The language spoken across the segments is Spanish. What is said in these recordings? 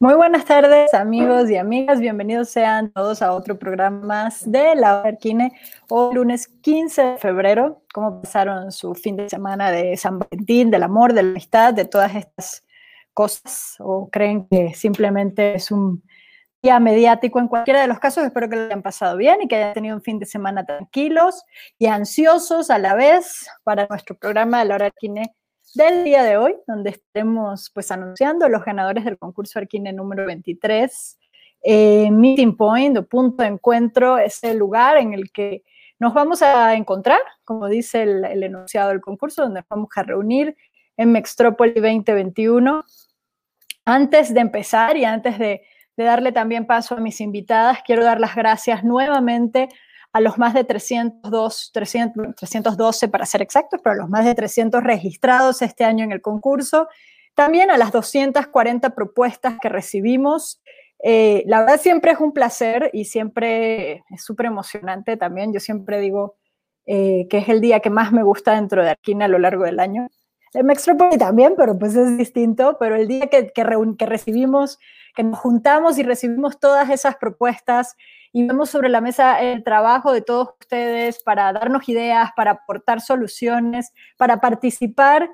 Muy buenas tardes, amigos y amigas. Bienvenidos sean todos a otro programa más de La Arquine. Hoy, lunes 15 de febrero. ¿Cómo pasaron su fin de semana de San Valentín, del amor, de la amistad, de todas estas cosas? ¿O creen que simplemente es un día mediático? En cualquiera de los casos, espero que lo hayan pasado bien y que hayan tenido un fin de semana tranquilos y ansiosos a la vez para nuestro programa de La Arquine del día de hoy, donde estaremos pues anunciando los ganadores del concurso Arquine número 23. Eh, meeting Point o punto de encuentro es el lugar en el que nos vamos a encontrar, como dice el, enunciado del concurso, donde vamos a reunir en Mextrópoli 2021. Antes de empezar y antes de, de darle también paso a mis invitadas, quiero dar las gracias nuevamente a los más de 302, 300, 312 para ser exactos, pero a los más de 300 registrados este año en el concurso, también a las 240 propuestas que recibimos. Eh, la verdad siempre es un placer y siempre es súper emocionante también. Yo siempre digo eh, que es el día que más me gusta dentro de Arquina a lo largo del año. En Mextrópoli también, pero pues es distinto, pero el día que, que, que recibimos, que nos juntamos y recibimos todas esas propuestas y vemos sobre la mesa el trabajo de todos ustedes para darnos ideas, para aportar soluciones, para participar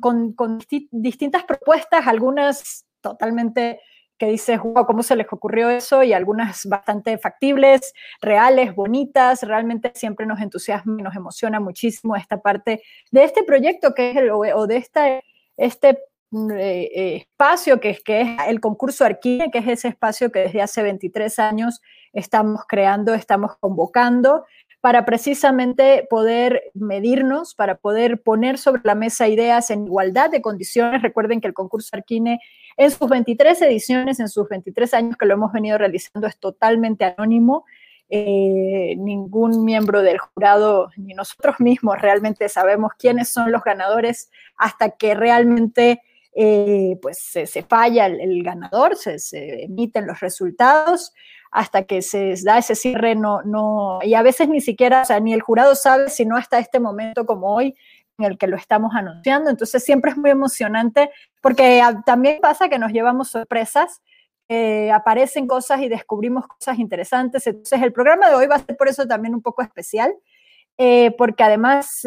con, distintas propuestas, algunas totalmente que dices, ¿cómo se les ocurrió eso? Y algunas bastante factibles, reales, bonitas. Realmente siempre nos entusiasma y nos emociona muchísimo esta parte de este proyecto que es el, o de esta, este eh, eh, espacio que que es el concurso Arquine, que es ese espacio que desde hace 23 años estamos creando, estamos convocando para precisamente poder medirnos, para poder poner sobre la mesa ideas en igualdad de condiciones. Recuerden que el concurso Arquine en sus 23 ediciones, en sus 23 años que lo hemos venido realizando, es totalmente anónimo. Eh, ningún miembro del jurado ni nosotros mismos realmente sabemos quiénes son los ganadores hasta que realmente eh, pues se, falla el, ganador, se, emiten los resultados hasta que se da ese cierre, no, no, y a veces ni siquiera, o sea, ni el jurado sabe, sino hasta este momento como hoy, en el que lo estamos anunciando. Entonces siempre es muy emocionante porque también pasa que nos llevamos sorpresas, aparecen cosas y descubrimos cosas interesantes. Entonces el programa de hoy va a ser por eso también un poco especial. Eh, porque además,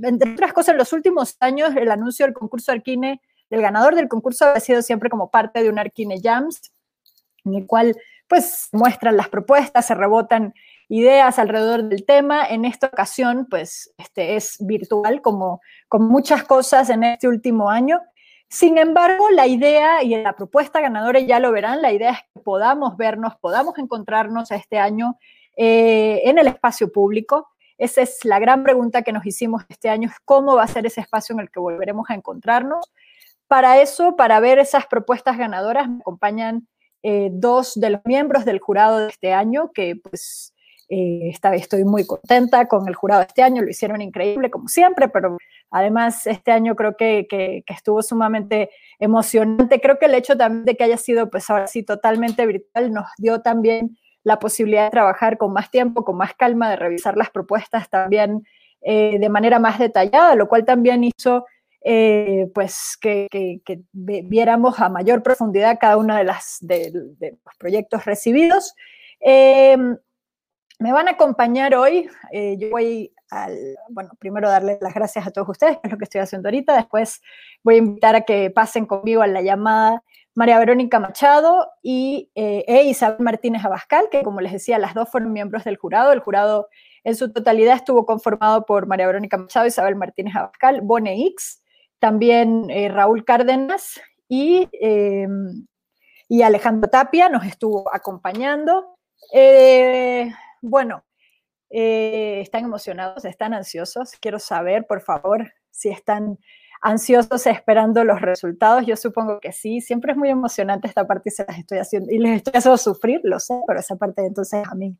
entre otras cosas, en los últimos años el anuncio del concurso Arquine el ganador del concurso ha sido siempre como parte de un Arquine Jams, en el cual pues muestran las propuestas, se rebotan ideas alrededor del tema. En esta ocasión, pues, este es virtual, como con muchas cosas en este último año. Sin embargo, la idea y la propuesta ganadora, ya lo verán, la idea es que podamos vernos, podamos encontrarnos este año eh, en el espacio público. Esa es la gran pregunta que nos hicimos este año, es cómo va a ser ese espacio en el que volveremos a encontrarnos. Para eso, para ver esas propuestas ganadoras, me acompañan eh, dos de los miembros del jurado de este año, que pues eh, esta, estoy muy contenta con el jurado de este año, lo hicieron increíble como siempre, pero además este año creo que, que, estuvo sumamente emocionante. Creo que el hecho también de que haya sido pues ahora sí totalmente virtual nos dio también la posibilidad de trabajar con más tiempo, con más calma, de revisar las propuestas también eh, de manera más detallada, lo cual también hizo eh, pues que, viéramos a mayor profundidad cada uno de, los proyectos recibidos. Eh, me van a acompañar hoy, eh, yo voy al, bueno, primero darles las gracias a todos ustedes, que es lo que estoy haciendo ahorita, después voy a invitar a que pasen conmigo a la llamada María Verónica Machado y e Isabel Martínez Abascal, que como les decía, las dos fueron miembros del jurado. El jurado en su totalidad estuvo conformado por María Verónica Machado, Isabel Martínez Abascal, Bone X, también eh, Raúl Cárdenas y, eh, y, Alejandro Tapia nos estuvo acompañando. Eh, bueno, están emocionados, están ansiosos. Quiero saber, por favor, si están ansiosos esperando los resultados. Yo supongo que sí. Siempre es muy emocionante esta parte y se las estoy haciendo y les estoy haciendo sufrir, lo sé, pero esa parte entonces a mí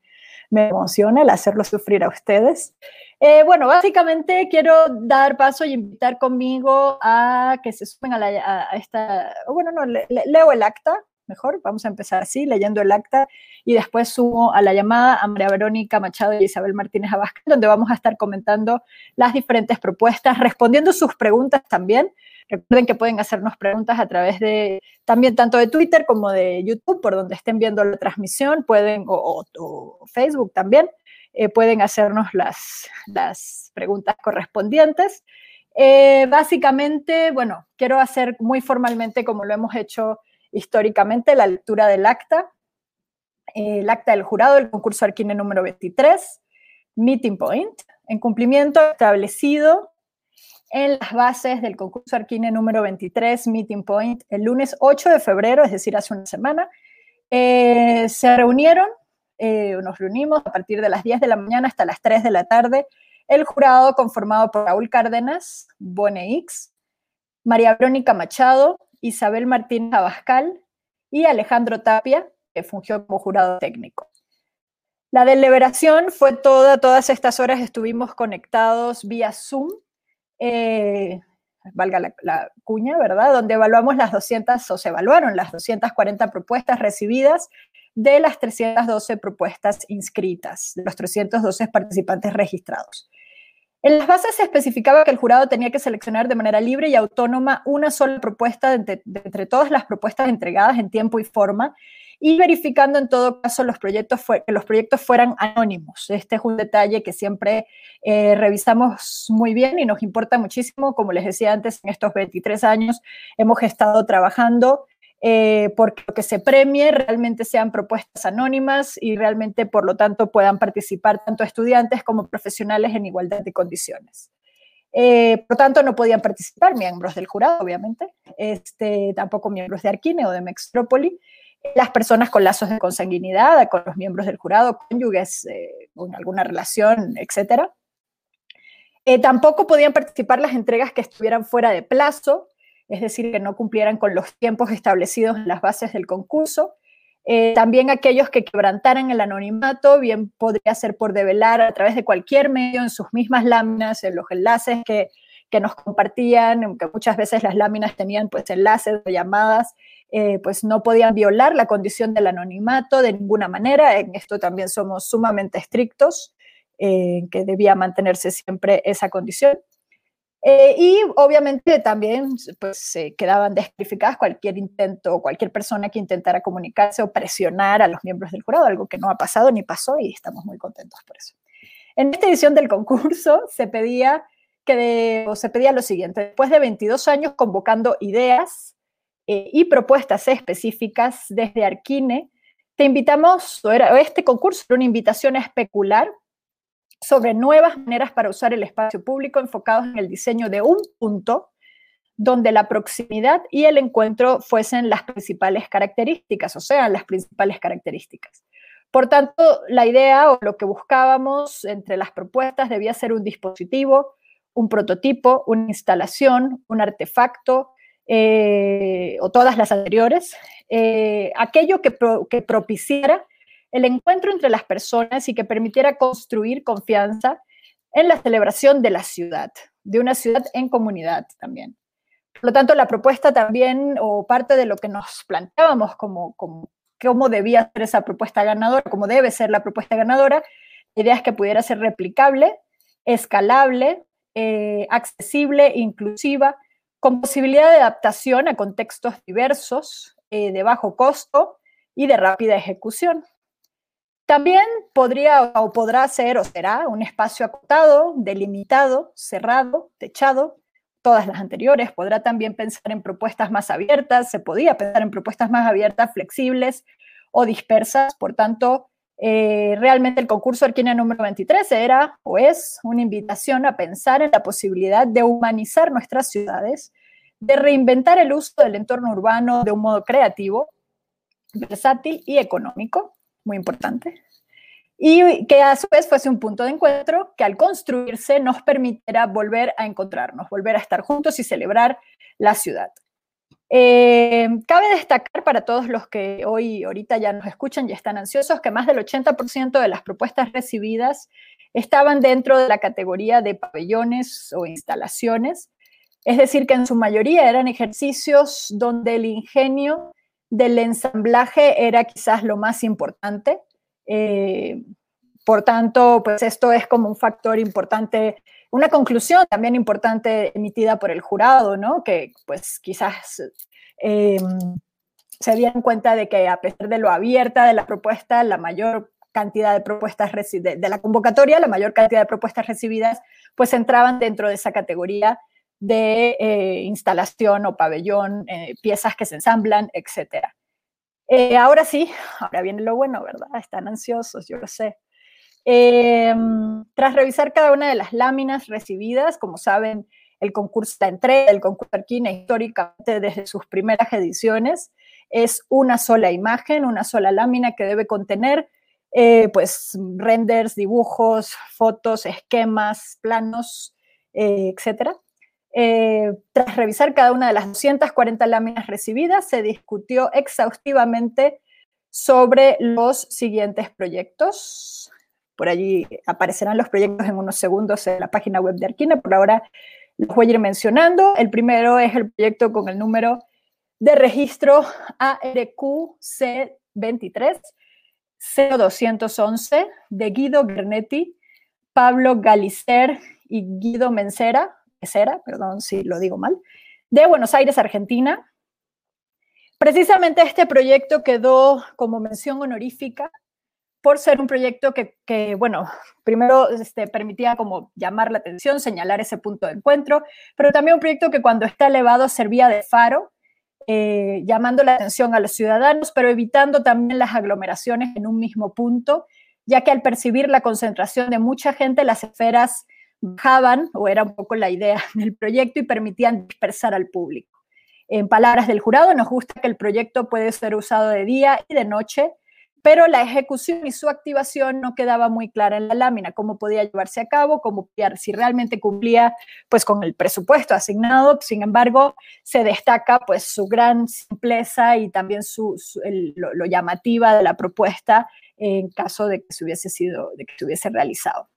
me emociona el hacerlo sufrir a ustedes. Eh, bueno, básicamente quiero dar paso y invitar conmigo a que se sumen a, esta, bueno, no, leo el acta, mejor, vamos a empezar así, leyendo el acta, y después subo a la llamada a María Verónica Machado y Isabel Martínez Abascal, donde vamos a estar comentando las diferentes propuestas, respondiendo sus preguntas también. Recuerden que pueden hacernos preguntas a través de también tanto de Twitter como de YouTube, por donde estén viendo la transmisión, pueden, o, Facebook también, eh, pueden hacernos las, las preguntas correspondientes. Eh, básicamente, bueno, quiero hacer muy formalmente, como lo hemos hecho históricamente, la lectura del acta, eh, el acta del jurado del concurso Arquine número 23, Meeting Point, en cumplimiento establecido en las bases del concurso Arquine número 23, Meeting Point, el lunes 8 de febrero, es decir, hace una semana, eh, se reunieron, nos reunimos a partir de las 10 de la mañana hasta las 3 de la tarde. El jurado conformado por Raúl Cárdenas, Bone X, María Verónica Machado, Isabel Martínez Abascal y Alejandro Tapia, que fungió como jurado técnico. La deliberación fue toda, todas estas horas estuvimos conectados vía Zoom, eh, valga la, la, cuña, ¿verdad? Donde evaluamos las 200, o se evaluaron las 240 propuestas recibidas de las 312 propuestas inscritas, de los 312 participantes registrados. En las bases se especificaba que el jurado tenía que seleccionar de manera libre y autónoma una sola propuesta entre, todas las propuestas entregadas en tiempo y forma y verificando en todo caso los proyectos que los proyectos fueran anónimos. Este es un detalle que siempre eh, revisamos muy bien y nos importa muchísimo. Como les decía antes, en estos 23 años hemos estado trabajando eh, porque lo que se premie realmente sean propuestas anónimas y realmente, por lo tanto, puedan participar tanto estudiantes como profesionales en igualdad de condiciones. Eh, por tanto, no podían participar miembros del jurado, obviamente, este, tampoco miembros de Arquine o de Mextrópoli, las personas con lazos de consanguinidad, con los miembros del jurado, cónyuges, eh, con alguna relación, etc. tampoco podían participar las entregas que estuvieran fuera de plazo, es decir, que no cumplieran con los tiempos establecidos en las bases del concurso. Eh, también aquellos que quebrantaran el anonimato, bien podría ser por develar a través de cualquier medio en sus mismas láminas, en los enlaces que, nos compartían, aunque muchas veces las láminas tenían pues enlaces o llamadas, eh, pues no podían violar la condición del anonimato de ninguna manera. En esto también somos sumamente estrictos, eh, que debía mantenerse siempre esa condición. Eh, y obviamente también pues, se quedaban descalificadas cualquier intento o cualquier persona que intentara comunicarse o presionar a los miembros del jurado, algo que no ha pasado ni pasó y estamos muy contentos por eso. En esta edición del concurso se pedía, que o se pedía lo siguiente, después de 22 años convocando ideas eh, y propuestas específicas desde Arquine, te invitamos, o era, este concurso era una invitación a especular sobre nuevas maneras para usar el espacio público enfocados en el diseño de un punto donde la proximidad y el encuentro fuesen las principales características, o sean las principales características. Por tanto, la idea o lo que buscábamos entre las propuestas debía ser un dispositivo, un prototipo, una instalación, un artefacto, eh, o todas las anteriores, eh, aquello que, que propiciara el encuentro entre las personas y que permitiera construir confianza en la celebración de la ciudad, de una ciudad en comunidad también. Por lo tanto, la propuesta también, o parte de lo que nos planteábamos como, como cómo debía ser esa propuesta ganadora, cómo debe ser la propuesta ganadora, la idea es que pudiera ser replicable, escalable, eh, accesible, inclusiva, con posibilidad de adaptación a contextos diversos, eh, de bajo costo y de rápida ejecución. También podría o podrá ser o será un espacio acotado, delimitado, cerrado, techado, todas las anteriores. Podrá también pensar en propuestas más abiertas, se podía pensar en propuestas más abiertas, flexibles o dispersas. Por tanto, eh, realmente el concurso Arquina número 23 era o es una invitación a pensar en la posibilidad de humanizar nuestras ciudades, de reinventar el uso del entorno urbano de un modo creativo, versátil y económico muy importante, y que a su vez fuese un punto de encuentro que al construirse nos permitiera volver a encontrarnos, volver a estar juntos y celebrar la ciudad. Eh, cabe destacar para todos los que hoy, ahorita ya nos escuchan y están ansiosos, que más del 80% de las propuestas recibidas estaban dentro de la categoría de pabellones o instalaciones, es decir, que en su mayoría eran ejercicios donde el ingenio del ensamblaje era quizás lo más importante. Eh, por tanto, pues esto es como un factor importante, una conclusión también importante emitida por el jurado, ¿no? Que pues quizás em, se dieron cuenta de que a pesar de lo abierta de la propuesta, la mayor cantidad de propuestas de, de la convocatoria, la mayor cantidad de propuestas recibidas, pues entraban dentro de esa categoría de eh, instalación o pabellón, eh, piezas que se ensamblan, etc. Eh, ahora sí, ahora viene lo bueno, ¿verdad? Están ansiosos, yo lo sé. Em, tras revisar cada una de las láminas recibidas, como saben, el concurso, la entrega del concurso Arquina históricamente desde sus primeras ediciones es una sola imagen, una sola lámina que debe contener pues renders, dibujos, fotos, esquemas, planos, etcétera. Eh, tras revisar cada una de las 240 láminas recibidas, se discutió exhaustivamente sobre los siguientes proyectos. Por allí aparecerán los proyectos en unos segundos en la página web de Arquina. Por ahora los voy a ir mencionando. El primero es el proyecto con el número de registro ARQC23 0211 de Guido Gernetti, Pablo Galicer y Guido Mencera, era, perdón si lo digo mal, de Buenos Aires, Argentina. Precisamente este proyecto quedó como mención honorífica por ser un proyecto que, bueno, primero este, permitía como llamar la atención, señalar ese punto de encuentro, pero también un proyecto que cuando está elevado servía de faro, eh, llamando la atención a los ciudadanos, pero evitando también las aglomeraciones en un mismo punto, ya que al percibir la concentración de mucha gente, las esferas bajaban, o era un poco la idea del proyecto, y permitían dispersar al público. En palabras del jurado, nos gusta que el proyecto puede ser usado de día y de noche, pero la ejecución y su activación no quedaba muy clara en la lámina, cómo podía llevarse a cabo, cómo, si realmente cumplía pues con el presupuesto asignado. Sin embargo, se destaca pues su gran simpleza y también su, lo, lo, llamativa de la propuesta en caso de que se hubiese sido, de que se hubiese realizado.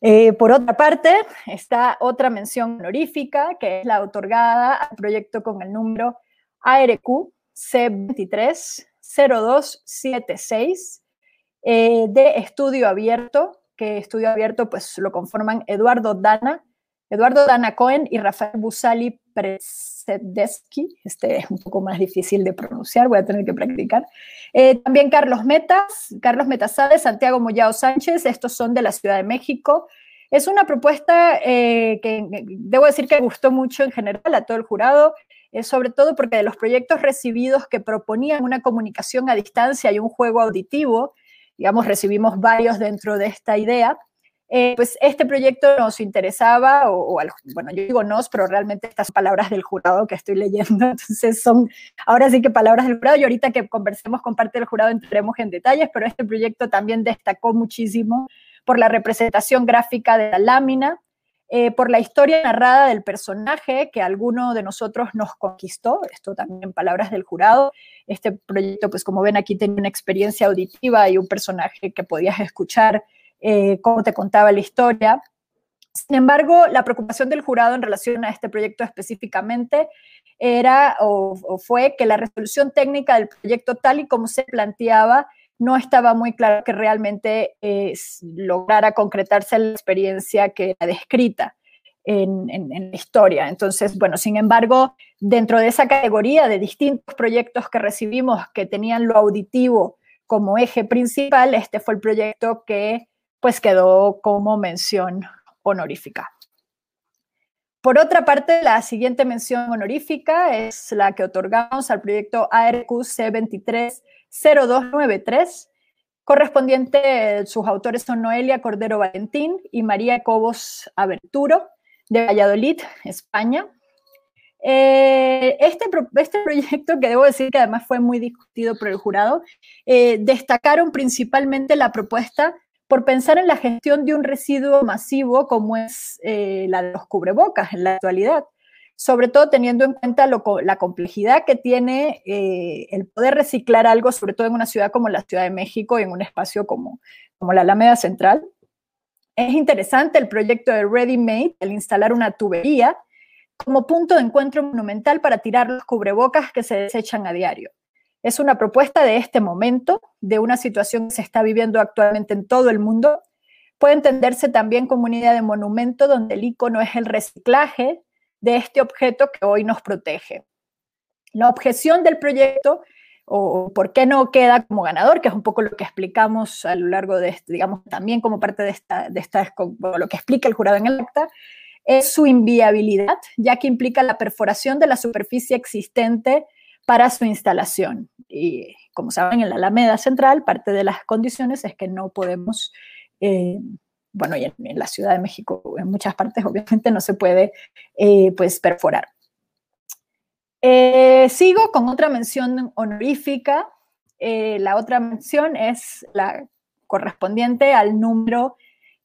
Eh, por otra parte, está otra mención honorífica, que es la otorgada al proyecto con el número ARQ C230276 eh, de estudio abierto, que estudio abierto pues lo conforman Eduardo Dana, Eduardo Dana Cohen y Rafael Busali Presedeski, este es un poco más difícil de pronunciar, voy a tener que practicar. Eh, también Carlos Metas, Carlos Metasade, Santiago Moyao Sánchez, estos son de la Ciudad de México. Es una propuesta eh, que debo decir que gustó mucho en general a todo el jurado, eh, sobre todo porque de los proyectos recibidos que proponían una comunicación a distancia y un juego auditivo, digamos, recibimos varios dentro de esta idea, eh, pues este proyecto nos interesaba, o, bueno, yo digo nos, pero realmente estas palabras del jurado que estoy leyendo, entonces son ahora sí que palabras del jurado y ahorita que conversemos con parte del jurado entremos en detalles, pero este proyecto también destacó muchísimo por la representación gráfica de la lámina, eh, por la historia narrada del personaje que alguno de nosotros nos conquistó, esto también palabras del jurado. Este proyecto, pues como ven aquí, tenía una experiencia auditiva y un personaje que podías escuchar eh, cómo te contaba la historia. Sin embargo, la preocupación del jurado en relación a este proyecto específicamente era o, fue que la resolución técnica del proyecto tal y como se planteaba no estaba muy claro que realmente eh, lograra concretarse la experiencia que era descrita en, en, la historia. Entonces, bueno, sin embargo, dentro de esa categoría de distintos proyectos que recibimos que tenían lo auditivo como eje principal, este fue el proyecto que pues quedó como mención honorífica. Por otra parte, la siguiente mención honorífica es la que otorgamos al proyecto ARQ C230293, correspondiente, sus autores son Noelia Cordero Valentín y María Cobos Aberturo, de Valladolid, España. Eh, este, este, proyecto, que debo decir que además fue muy discutido por el jurado, eh, destacaron principalmente la propuesta por pensar en la gestión de un residuo masivo como es eh, la de los cubrebocas en la actualidad, sobre todo teniendo en cuenta la complejidad que tiene eh, el poder reciclar algo, sobre todo en una ciudad como la Ciudad de México en un espacio como, como la Alameda Central. Es interesante el proyecto de Ready Made, el instalar una tubería como punto de encuentro monumental para tirar los cubrebocas que se desechan a diario. Es una propuesta de este momento, de una situación que se está viviendo actualmente en todo el mundo. Puede entenderse también como una de monumento donde el icono es el reciclaje de este objeto que hoy nos protege. La objeción del proyecto o por qué no queda como ganador, que es un poco lo que explicamos a lo largo de, este, digamos, también como parte de esta, de esta lo que explica el jurado en el acta, es su inviabilidad, ya que implica la perforación de la superficie existente para su instalación. Y como saben, en la Alameda Central, parte de las condiciones es que no podemos, eh, bueno, y en, la Ciudad de México, en muchas partes, obviamente, no se puede, eh, pues, perforar. Eh, sigo con otra mención honorífica. la otra mención es la correspondiente al número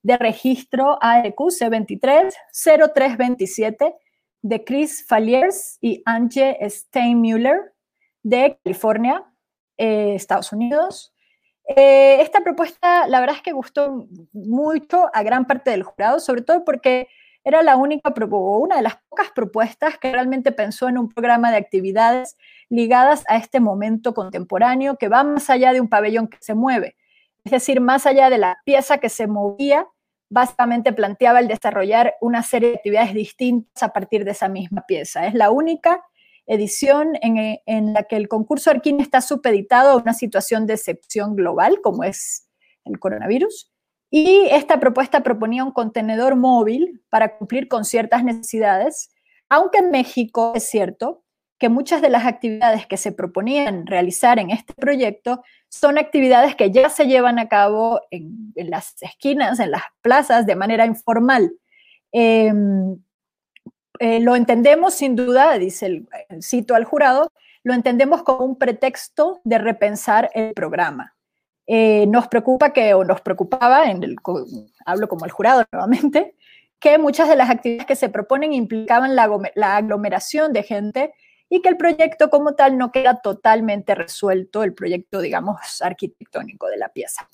de registro AEQ C230327 de Chris Falliers y Angie Steinmüller de California, eh, Estados Unidos. Eh, esta propuesta, la verdad es que gustó mucho a gran parte del jurado, sobre todo porque era la única, una de las pocas propuestas que realmente pensó en un programa de actividades ligadas a este momento contemporáneo que va más allá de un pabellón que se mueve. Es decir, más allá de la pieza que se movía, básicamente planteaba el desarrollar una serie de actividades distintas a partir de esa misma pieza. Es la única edición en, en, la que el concurso Arquín está supeditado a una situación de excepción global, como es el coronavirus. Y esta propuesta proponía un contenedor móvil para cumplir con ciertas necesidades, aunque en México es cierto que muchas de las actividades que se proponían realizar en este proyecto son actividades que ya se llevan a cabo en, las esquinas, en las plazas, de manera informal. Eh, eh, lo entendemos sin duda, dice el, cito al jurado, lo entendemos como un pretexto de repensar el programa. Eh, nos preocupa que, o nos preocupaba, en el, hablo como el jurado nuevamente, que muchas de las actividades que se proponen implicaban la aglomeración de gente y que el proyecto como tal no queda totalmente resuelto, el proyecto, digamos, arquitectónico de la pieza.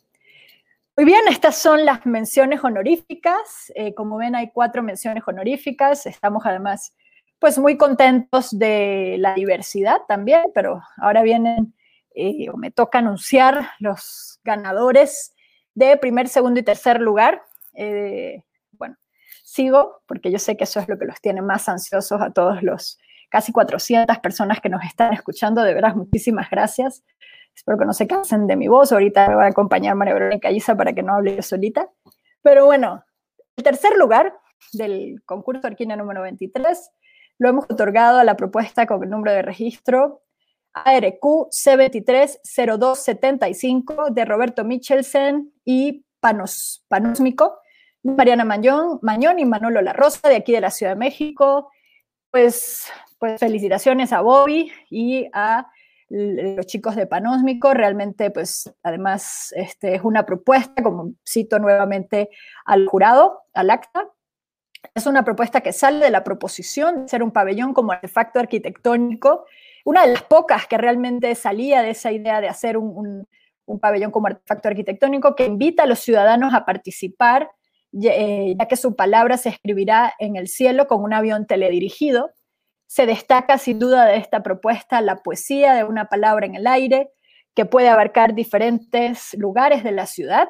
Muy bien, estas son las menciones honoríficas. Eh, como ven, hay cuatro menciones honoríficas. Estamos además, pues, muy contentos de la diversidad también, pero ahora vienen, eh, o me toca anunciar los ganadores de primer, segundo y tercer lugar. Eh, bueno, sigo, porque yo sé que eso es lo que los tiene más ansiosos a todos los casi 400 personas que nos están escuchando. De veras, muchísimas gracias. Espero que no se cansen de mi voz. Ahorita me va a acompañar María Verónica Isa para que no hable solita. Pero bueno, el tercer lugar del concurso Arquina número 23 lo hemos otorgado a la propuesta con el número de registro ARQ C230275 de Roberto Michelsen y Panos, Panósmico, Mariana Mañón, Mañón y Manolo La Rosa de aquí de la Ciudad de México. Pues, pues felicitaciones a Bobby y a los chicos de Panósmico. Realmente, pues, además, este, es una propuesta, como cito nuevamente al jurado, al acta, es una propuesta que sale de la proposición de ser un pabellón como artefacto arquitectónico, una de las pocas que realmente salía de esa idea de hacer un, pabellón como artefacto arquitectónico que invita a los ciudadanos a participar, eh, ya que su palabra se escribirá en el cielo con un avión teledirigido. Se destaca sin duda de esta propuesta la poesía de una palabra en el aire que puede abarcar diferentes lugares de la ciudad.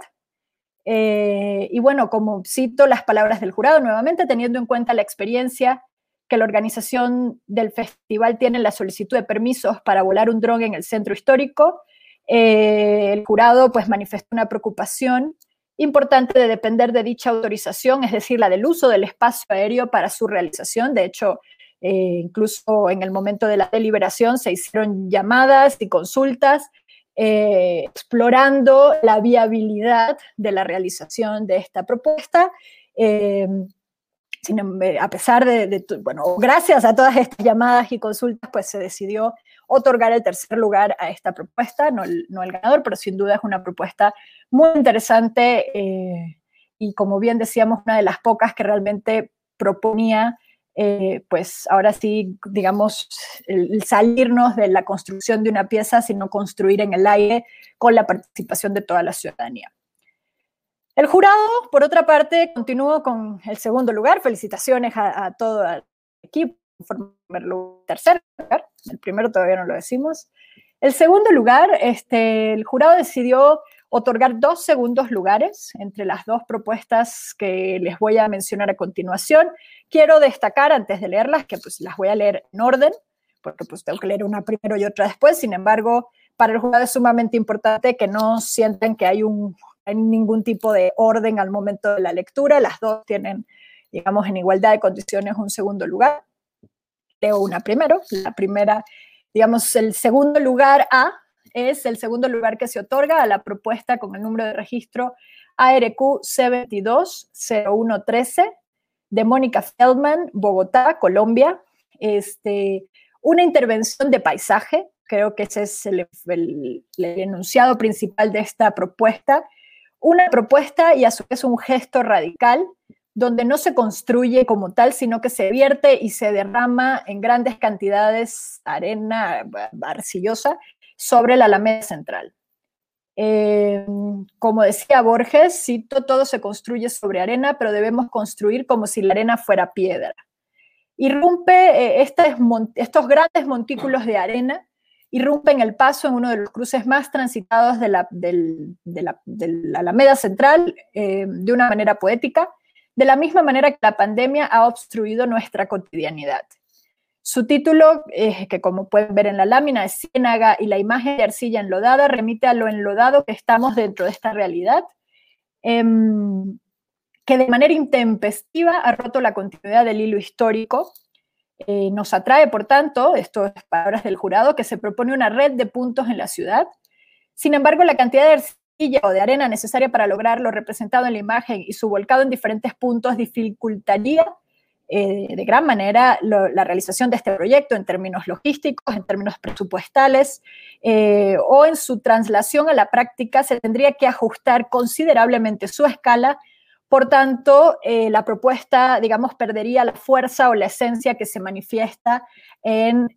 Eh, y bueno, como cito las palabras del jurado nuevamente, teniendo en cuenta la experiencia que la organización del festival tiene la solicitud de permisos para volar un dron en el centro histórico, eh, el jurado pues manifestó una preocupación importante de depender de dicha autorización, es decir, la del uso del espacio aéreo para su realización. De hecho, eh, incluso en el momento de la deliberación se hicieron llamadas y consultas eh, explorando la viabilidad de la realización de esta propuesta. Eh, a pesar de, bueno, gracias a todas estas llamadas y consultas, pues se decidió otorgar el tercer lugar a esta propuesta, no el ganador, pero sin duda es una propuesta muy interesante y como bien decíamos, una de las pocas que realmente proponía eh, pues ahora sí, digamos, el salirnos de la construcción de una pieza, sino construir en el aire con la participación de toda la ciudadanía. El jurado, por otra parte, continuó con el segundo lugar. Felicitaciones a, todo el equipo, conforme tercer lugar, el primero todavía no lo decimos. El segundo lugar, este, el jurado decidió otorgar dos segundos lugares entre las dos propuestas que les voy a mencionar a continuación. Quiero destacar antes de leerlas que pues las voy a leer en orden, porque pues tengo que leer una primero y otra después. Sin embargo, para el jurado es sumamente importante que no sienten que hay, un, hay ningún tipo de orden al momento de la lectura. Las dos tienen, digamos, en igualdad de condiciones un segundo lugar. Leo una primero. La primera, digamos, el segundo lugar A es el segundo lugar que se otorga a la propuesta con el número de registro ARQ C220113 de Mónica Feldman, Bogotá, Colombia. Este, una intervención de paisaje, creo que ese es el, el, enunciado principal de esta propuesta. Una propuesta y a su vez un gesto radical donde no se construye como tal, sino que se vierte y se derrama en grandes cantidades arena arcillosa sobre la Alameda Central. Eh, como decía Borges, cito, todo se construye sobre arena, pero debemos construir como si la arena fuera piedra. Irrumpe eh, estos grandes montículos de arena, irrumpen el paso en uno de los cruces más transitados de la, Alameda Central eh, de una manera poética, de la misma manera que la pandemia ha obstruido nuestra cotidianidad. Su título, eh, que como pueden ver en la lámina, es Ciénaga y la imagen de arcilla enlodada, remite a lo enlodado que estamos dentro de esta realidad, em, que de manera intempestiva ha roto la continuidad del hilo histórico. Eh, nos atrae, por tanto, esto es palabras del jurado, que se propone una red de puntos en la ciudad. Sin embargo, la cantidad de arcilla o de arena necesaria para lograr lo representado en la imagen y su volcado en diferentes puntos dificultaría eh, de gran manera la realización de este proyecto en términos logísticos, en términos presupuestales eh, o en su traslación a la práctica se tendría que ajustar considerablemente su escala. Por tanto, eh, la propuesta, digamos, perdería la fuerza o la esencia que se manifiesta en,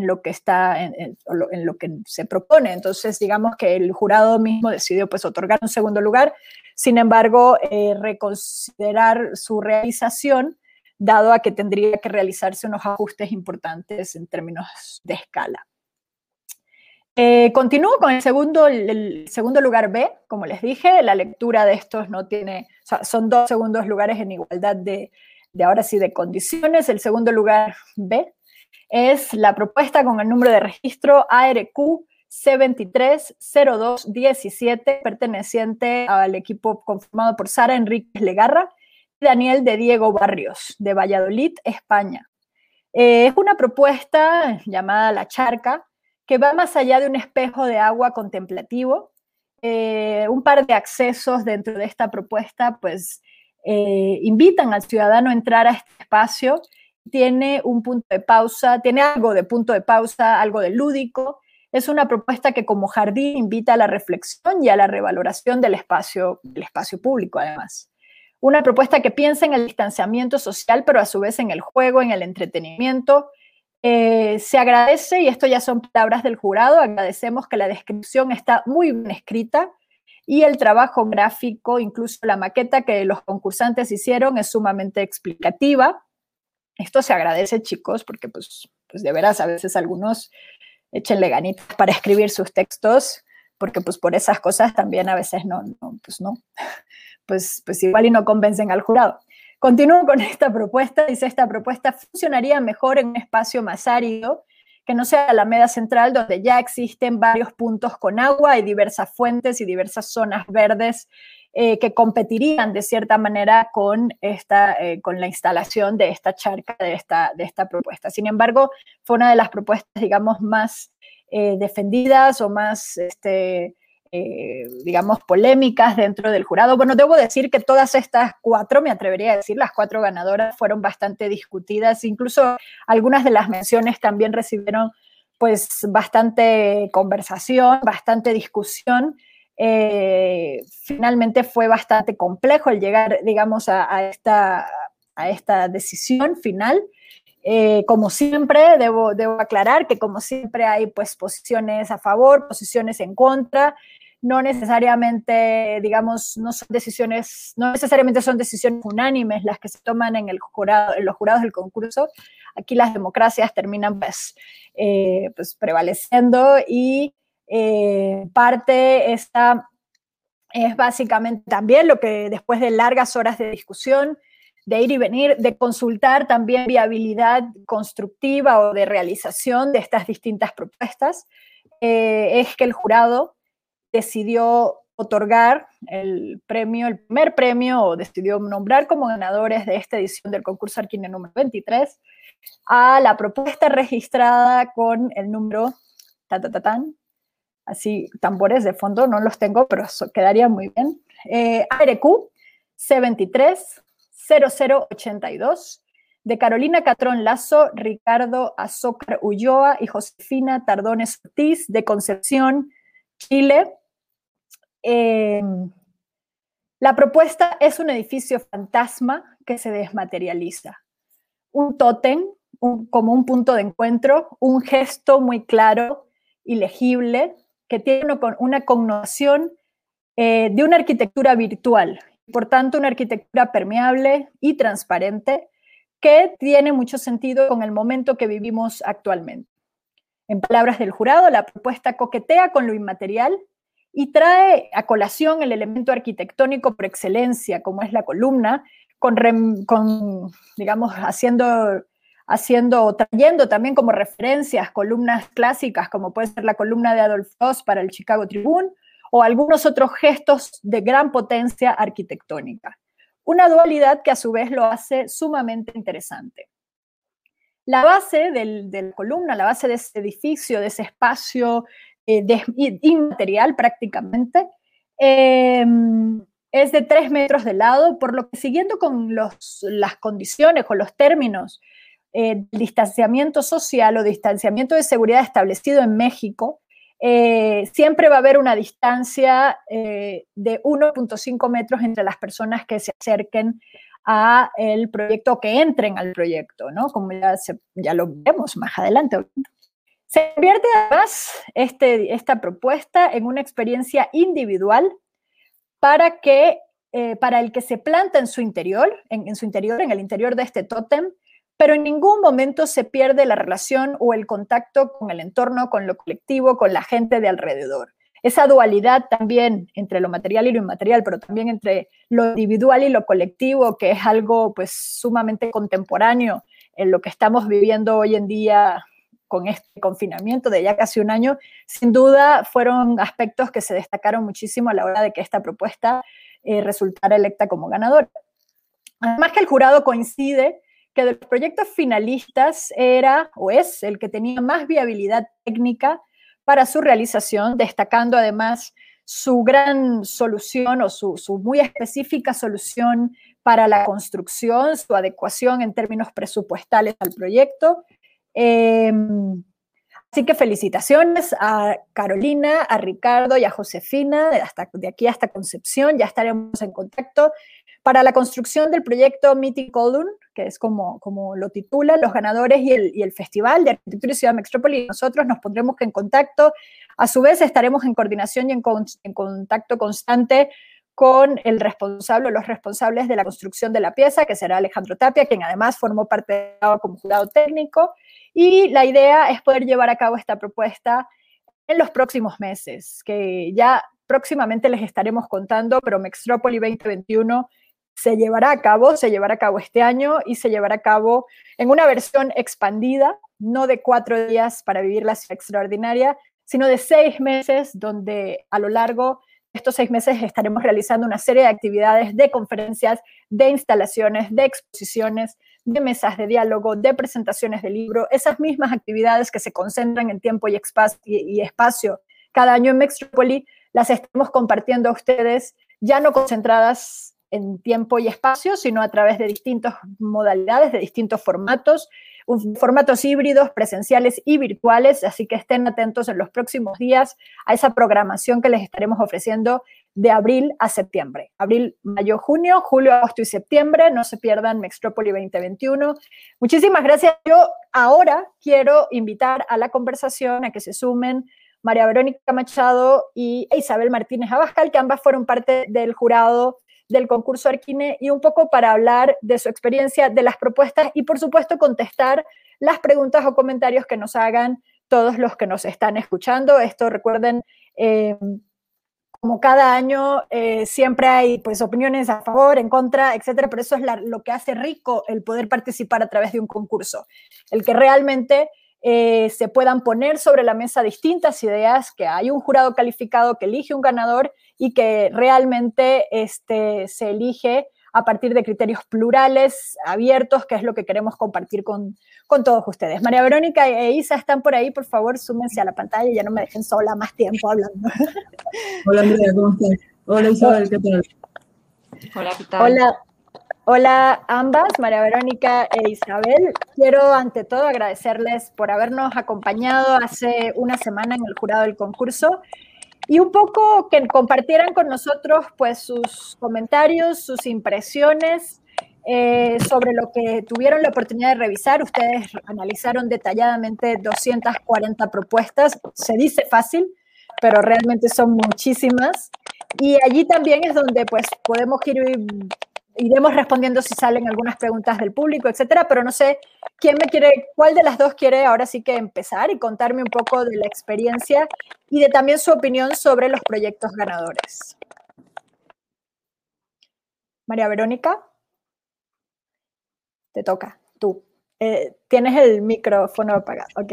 lo que está, en, lo que se propone. Entonces, digamos que el jurado mismo decidió pues otorgar un segundo lugar, sin embargo, reconsiderar su realización dado a que tendría que realizarse unos ajustes importantes en términos de escala. Eh, continúo con el segundo, el segundo lugar B, como les dije, la lectura de estos no tiene, son dos segundos lugares en igualdad de, de ahora sí de condiciones. El segundo lugar B es la propuesta con el número de registro ARQ C230217, perteneciente al equipo conformado por Sara Enríquez Legarra Daniel de Diego Barrios, de Valladolid, España. Eh, es una propuesta llamada La Charca, que va más allá de un espejo de agua contemplativo. Eh, un par de accesos dentro de esta propuesta, pues, eh, invitan al ciudadano a entrar a este espacio. Tiene un punto de pausa, tiene algo de punto de pausa, algo de lúdico. Es una propuesta que como jardín invita a la reflexión y a la revaloración del espacio, del espacio público, además una propuesta que piensa en el distanciamiento social, pero a su vez en el juego, en el entretenimiento. Eh, se agradece, y esto ya son palabras del jurado, agradecemos que la descripción está muy bien escrita y el trabajo gráfico, incluso la maqueta que los concursantes hicieron, es sumamente explicativa. Esto se agradece, chicos, porque pues, pues de veras a veces algunos échenle ganitas para escribir sus textos, porque pues por esas cosas también a veces no, no pues no pues, pues igual y no convencen al jurado. Continúo con esta propuesta. Dice, esta propuesta funcionaría mejor en un espacio más árido, que no sea la Alameda Central, donde ya existen varios puntos con agua y diversas fuentes y diversas zonas verdes eh, que competirían de cierta manera con, esta, eh, con la instalación de esta charca, de esta, de esta propuesta. Sin embargo, fue una de las propuestas, digamos, más eh, defendidas o más... Este, eh, digamos, polémicas dentro del jurado. Bueno, debo decir que todas estas cuatro, me atrevería a decir, las cuatro ganadoras fueron bastante discutidas, incluso algunas de las menciones también recibieron pues bastante conversación, bastante discusión. Eh, finalmente fue bastante complejo el llegar, digamos, a, esta, a esta decisión final. Eh, como siempre, debo, debo aclarar que como siempre hay pues posiciones a favor, posiciones en contra. No necesariamente, digamos, no son decisiones, no necesariamente son decisiones unánimes las que se toman en, el jurado, en los jurados del concurso. Aquí las democracias terminan pues, eh, pues prevaleciendo y eh, parte esta es básicamente también lo que después de largas horas de discusión, de ir y venir, de consultar también viabilidad constructiva o de realización de estas distintas propuestas, eh, es que el jurado decidió otorgar el premio, el primer premio, o decidió nombrar como ganadores de esta edición del concurso Arquine número 23 a la propuesta registrada con el número ta, ta, ta, tan, así tambores de fondo, no los tengo, pero quedaría muy bien. Eh, ARQ C23 0082 de Carolina Catrón Lazo, Ricardo Azócar Ulloa y Josefina Tardones Ortiz de Concepción, Chile. Em, la propuesta es un edificio fantasma que se desmaterializa. Un tótem como un punto de encuentro, un gesto muy claro y legible que tiene una connotación eh, de una arquitectura virtual, por tanto una arquitectura permeable y transparente que tiene mucho sentido con el momento que vivimos actualmente. En palabras del jurado, la propuesta coquetea con lo inmaterial y trae a colación el elemento arquitectónico por excelencia, como es la columna, con, digamos, haciendo haciendo trayendo también como referencias columnas clásicas, como puede ser la columna de Adolf Frost para el Chicago Tribune, o algunos otros gestos de gran potencia arquitectónica. Una dualidad que a su vez lo hace sumamente interesante. La base de la columna, la base de ese edificio, de ese espacio inmaterial prácticamente, em, es de tres metros de lado, por lo que siguiendo con las condiciones, con los términos eh, distanciamiento social o distanciamiento de seguridad establecido en México, eh, siempre va a haber una distancia eh, de 1.5 metros entre las personas que se acerquen a el proyecto, que entren al proyecto, ¿no? Como ya, ya lo vemos más adelante. Se convierte además este, esta propuesta en una experiencia individual para que para el que se planta en su interior, en, en, su interior, en el interior de este tótem, pero en ningún momento se pierde la relación o el contacto con el entorno, con lo colectivo, con la gente de alrededor. Esa dualidad también entre lo material y lo inmaterial, pero también entre lo individual y lo colectivo, que es algo pues sumamente contemporáneo en lo que estamos viviendo hoy en día con este confinamiento de ya casi un año, sin duda fueron aspectos que se destacaron muchísimo a la hora de que esta propuesta eh, resultara electa como ganadora. Además que el jurado coincide que de los proyectos finalistas era o es el que tenía más viabilidad técnica para su realización, destacando además su gran solución o su, muy específica solución para la construcción, su adecuación en términos presupuestales al proyecto. Em, así que felicitaciones a Carolina, a Ricardo y a Josefina, de aquí hasta Concepción, ya estaremos en contacto para la construcción del proyecto Meeting Column, que es como, lo titulan los ganadores y el, Festival de Arquitectura y Ciudad Metrópoli, nosotros nos pondremos en contacto. A su vez, estaremos en coordinación y en contacto constante con el responsable o los responsables de la construcción de la pieza, que será Alejandro Tapia, quien además formó parte como jurado técnico. Y la idea es poder llevar a cabo esta propuesta en los próximos meses, que ya próximamente les estaremos contando, pero Mextrópoli 2021 se llevará a cabo, se llevará a cabo este año y se llevará a cabo en una versión expandida, no de cuatro días para vivir la ciudad extraordinaria, sino de seis meses, donde a lo largo estos seis meses estaremos realizando una serie de actividades, de conferencias, de instalaciones, de exposiciones, de mesas de diálogo, de presentaciones de libro, esas mismas actividades que se concentran en tiempo y espacio cada año en Mextropoli, las estamos compartiendo a ustedes, ya no concentradas en tiempo y espacio, sino a través de distintas modalidades, de distintos formatos, formatos híbridos, presenciales y virtuales, así que estén atentos en los próximos días a esa programación que les estaremos ofreciendo de abril a septiembre. Abril, mayo, junio, julio, agosto y septiembre. No se pierdan Mextropoli 2021. Muchísimas gracias. Yo ahora quiero invitar a la conversación a que se sumen María Verónica Machado y Isabel Martínez Abascal, que ambas fueron parte del jurado del concurso Arquine y un poco para hablar de su experiencia, de las propuestas y por supuesto contestar las preguntas o comentarios que nos hagan todos los que nos están escuchando. Esto recuerden, eh, como cada año eh, siempre hay pues opiniones a favor, en contra, etcétera, pero eso es lo que hace rico el poder participar a través de un concurso, el que realmente eh, se puedan poner sobre la mesa distintas ideas, que hay un jurado calificado que elige un ganador y que realmente este, se elige a partir de criterios plurales, abiertos, que es lo que queremos compartir con, con todos ustedes. María Verónica e Isa están por ahí, por favor, súmense a la pantalla y ya no me dejen sola más tiempo hablando. Hola Andrea, ¿cómo estás? Hola Isabel, ¿qué tal? Hola, ¿qué tal? Hola. Hola ambas, María Verónica e Isabel. Quiero ante todo agradecerles por habernos acompañado hace una semana en el jurado del concurso y un poco que compartieran con nosotros pues sus comentarios, sus impresiones eh, sobre lo que tuvieron la oportunidad de revisar. Ustedes analizaron detalladamente 240 propuestas. Se dice fácil, pero realmente son muchísimas. Y allí también es donde pues podemos ir iremos respondiendo si salen algunas preguntas del público, etcétera, pero no sé quién me quiere, cuál de las dos quiere ahora sí que empezar y contarme un poco de la experiencia y de también su opinión sobre los proyectos ganadores. María Verónica, te toca, tú. Eh, tienes el micrófono apagado, ok.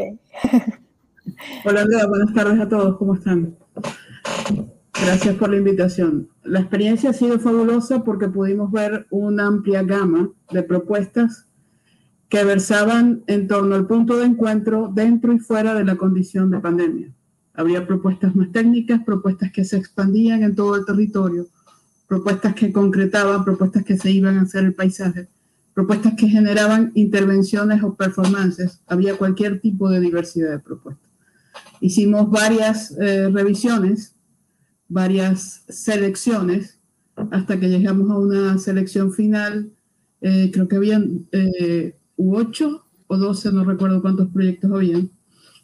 Hola Andrea, buenas tardes a todos, ¿cómo están? Gracias por la invitación. La experiencia ha sido fabulosa porque pudimos ver una amplia gama de propuestas que versaban en torno al punto de encuentro dentro y fuera de la condición de pandemia. Había propuestas más técnicas, propuestas que se expandían en todo el territorio, propuestas que concretaban, propuestas que se iban a hacer el paisaje, propuestas que generaban intervenciones o performances. Había cualquier tipo de diversidad de propuestas. Hicimos varias eh, revisiones varias selecciones hasta que llegamos a una selección final. Eh, creo que habían eh, ocho o doce, no recuerdo cuántos proyectos habían.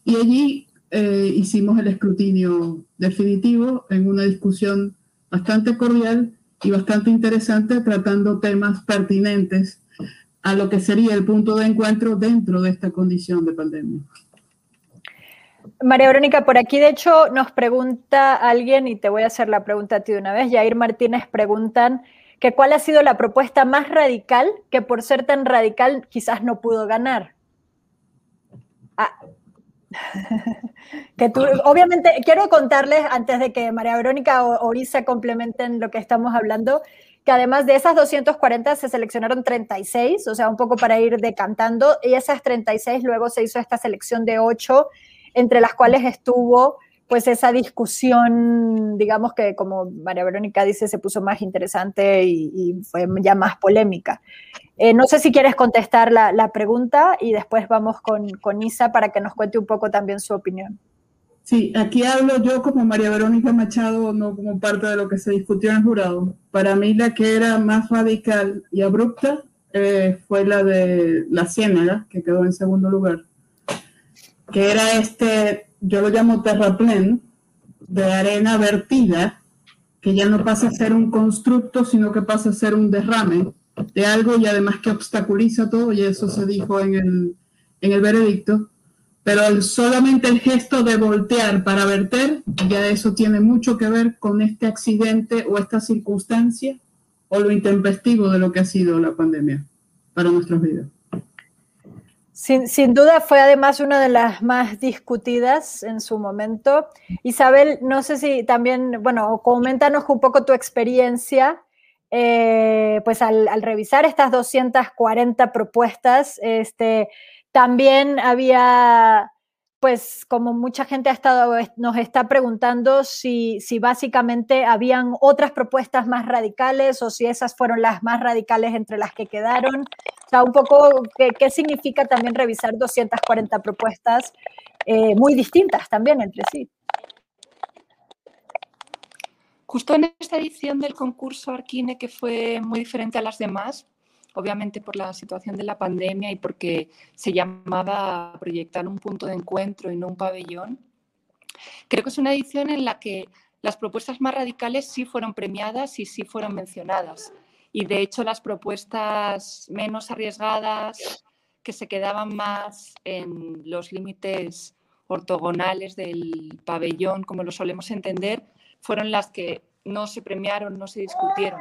Y allí eh, hicimos el escrutinio definitivo en una discusión bastante cordial y bastante interesante, tratando temas pertinentes a lo que sería el punto de encuentro dentro de esta condición de pandemia. María Verónica, por aquí de hecho nos pregunta alguien, y te voy a hacer la pregunta a ti de una vez, Jair Martínez preguntan que cuál ha sido la propuesta más radical que por ser tan radical quizás no pudo ganar. Ah. que tú, obviamente, quiero contarles antes de que María Verónica o Orisa complementen lo que estamos hablando, que además de esas 240 se seleccionaron 36, o sea, un poco para ir decantando, y esas 36 luego se hizo esta selección de 8 entre las cuales estuvo pues esa discusión, digamos que como María Verónica dice, se puso más interesante y, fue ya más polémica. Eh, no sé si quieres contestar la, pregunta y después vamos con, con, Isa para que nos cuente un poco también su opinión. Sí, aquí hablo yo como María Verónica Machado, no como parte de lo que se discutió en el jurado. Para mí la que era más radical y abrupta eh, fue la de la Ciénaga, que quedó en segundo lugar que era este, yo lo llamo terraplén, de arena vertida, que ya no pasa a ser un constructo, sino que pasa a ser un derrame de algo y además que obstaculiza todo, y eso se dijo en el, en el veredicto. Pero solamente el gesto de voltear para verter, ya eso tiene mucho que ver con este accidente o esta circunstancia o lo intempestivo de lo que ha sido la pandemia para nuestras vidas. Sin, duda fue además una de las más discutidas en su momento. Isabel, no sé si también, bueno, coméntanos un poco tu experiencia, eh, pues al, revisar estas 240 propuestas, este, también había pues como mucha gente ha estado, nos está preguntando si, si, básicamente habían otras propuestas más radicales o si esas fueron las más radicales entre las que quedaron. Sea, un poco qué, significa también revisar 240 propuestas eh, muy distintas también entre sí. Justo en esta edición del concurso Arquine, que fue muy diferente a las demás, obviamente por la situación de la pandemia y porque se llamaba a proyectar un punto de encuentro y no un pabellón. Creo que es una edición en la que las propuestas más radicales sí fueron premiadas y sí fueron mencionadas. Y de hecho las propuestas menos arriesgadas, que se quedaban más en los límites ortogonales del pabellón, como lo solemos entender, fueron las que no se premiaron, no se discutieron.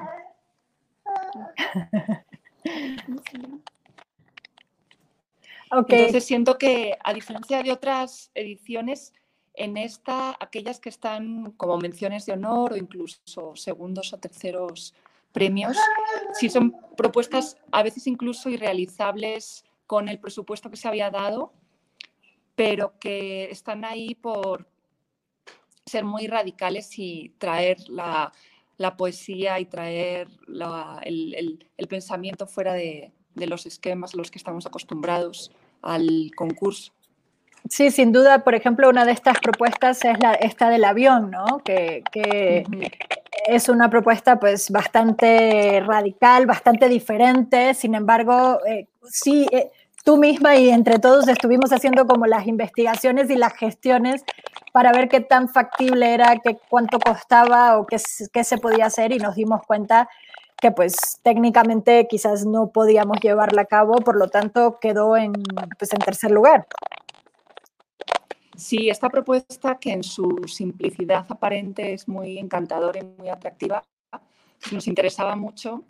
Entonces siento que a diferencia de otras ediciones, en esta, aquellas que están como menciones de honor o incluso segundos o terceros premios, sí son propuestas a veces incluso irrealizables con el presupuesto que se había dado, pero que están ahí por ser muy radicales y traer la, poesía y traer el, pensamiento fuera de, de los esquemas a los que estamos acostumbrados al concurso. Sí, sin duda, por ejemplo, una de estas propuestas es la, esta del avión, ¿no? Que, es una propuesta pues bastante radical, bastante diferente, sin embargo, eh, sí, eh, tú misma y entre todos estuvimos haciendo como las investigaciones y las gestiones para ver qué tan factible era, qué, cuánto costaba o qué, qué se podía hacer y nos dimos cuenta que pues técnicamente quizás no podíamos llevarla a cabo, por lo tanto quedó en, pues, en tercer lugar. Sí, esta propuesta que en su simplicidad aparente es muy encantadora y muy atractiva, nos interesaba mucho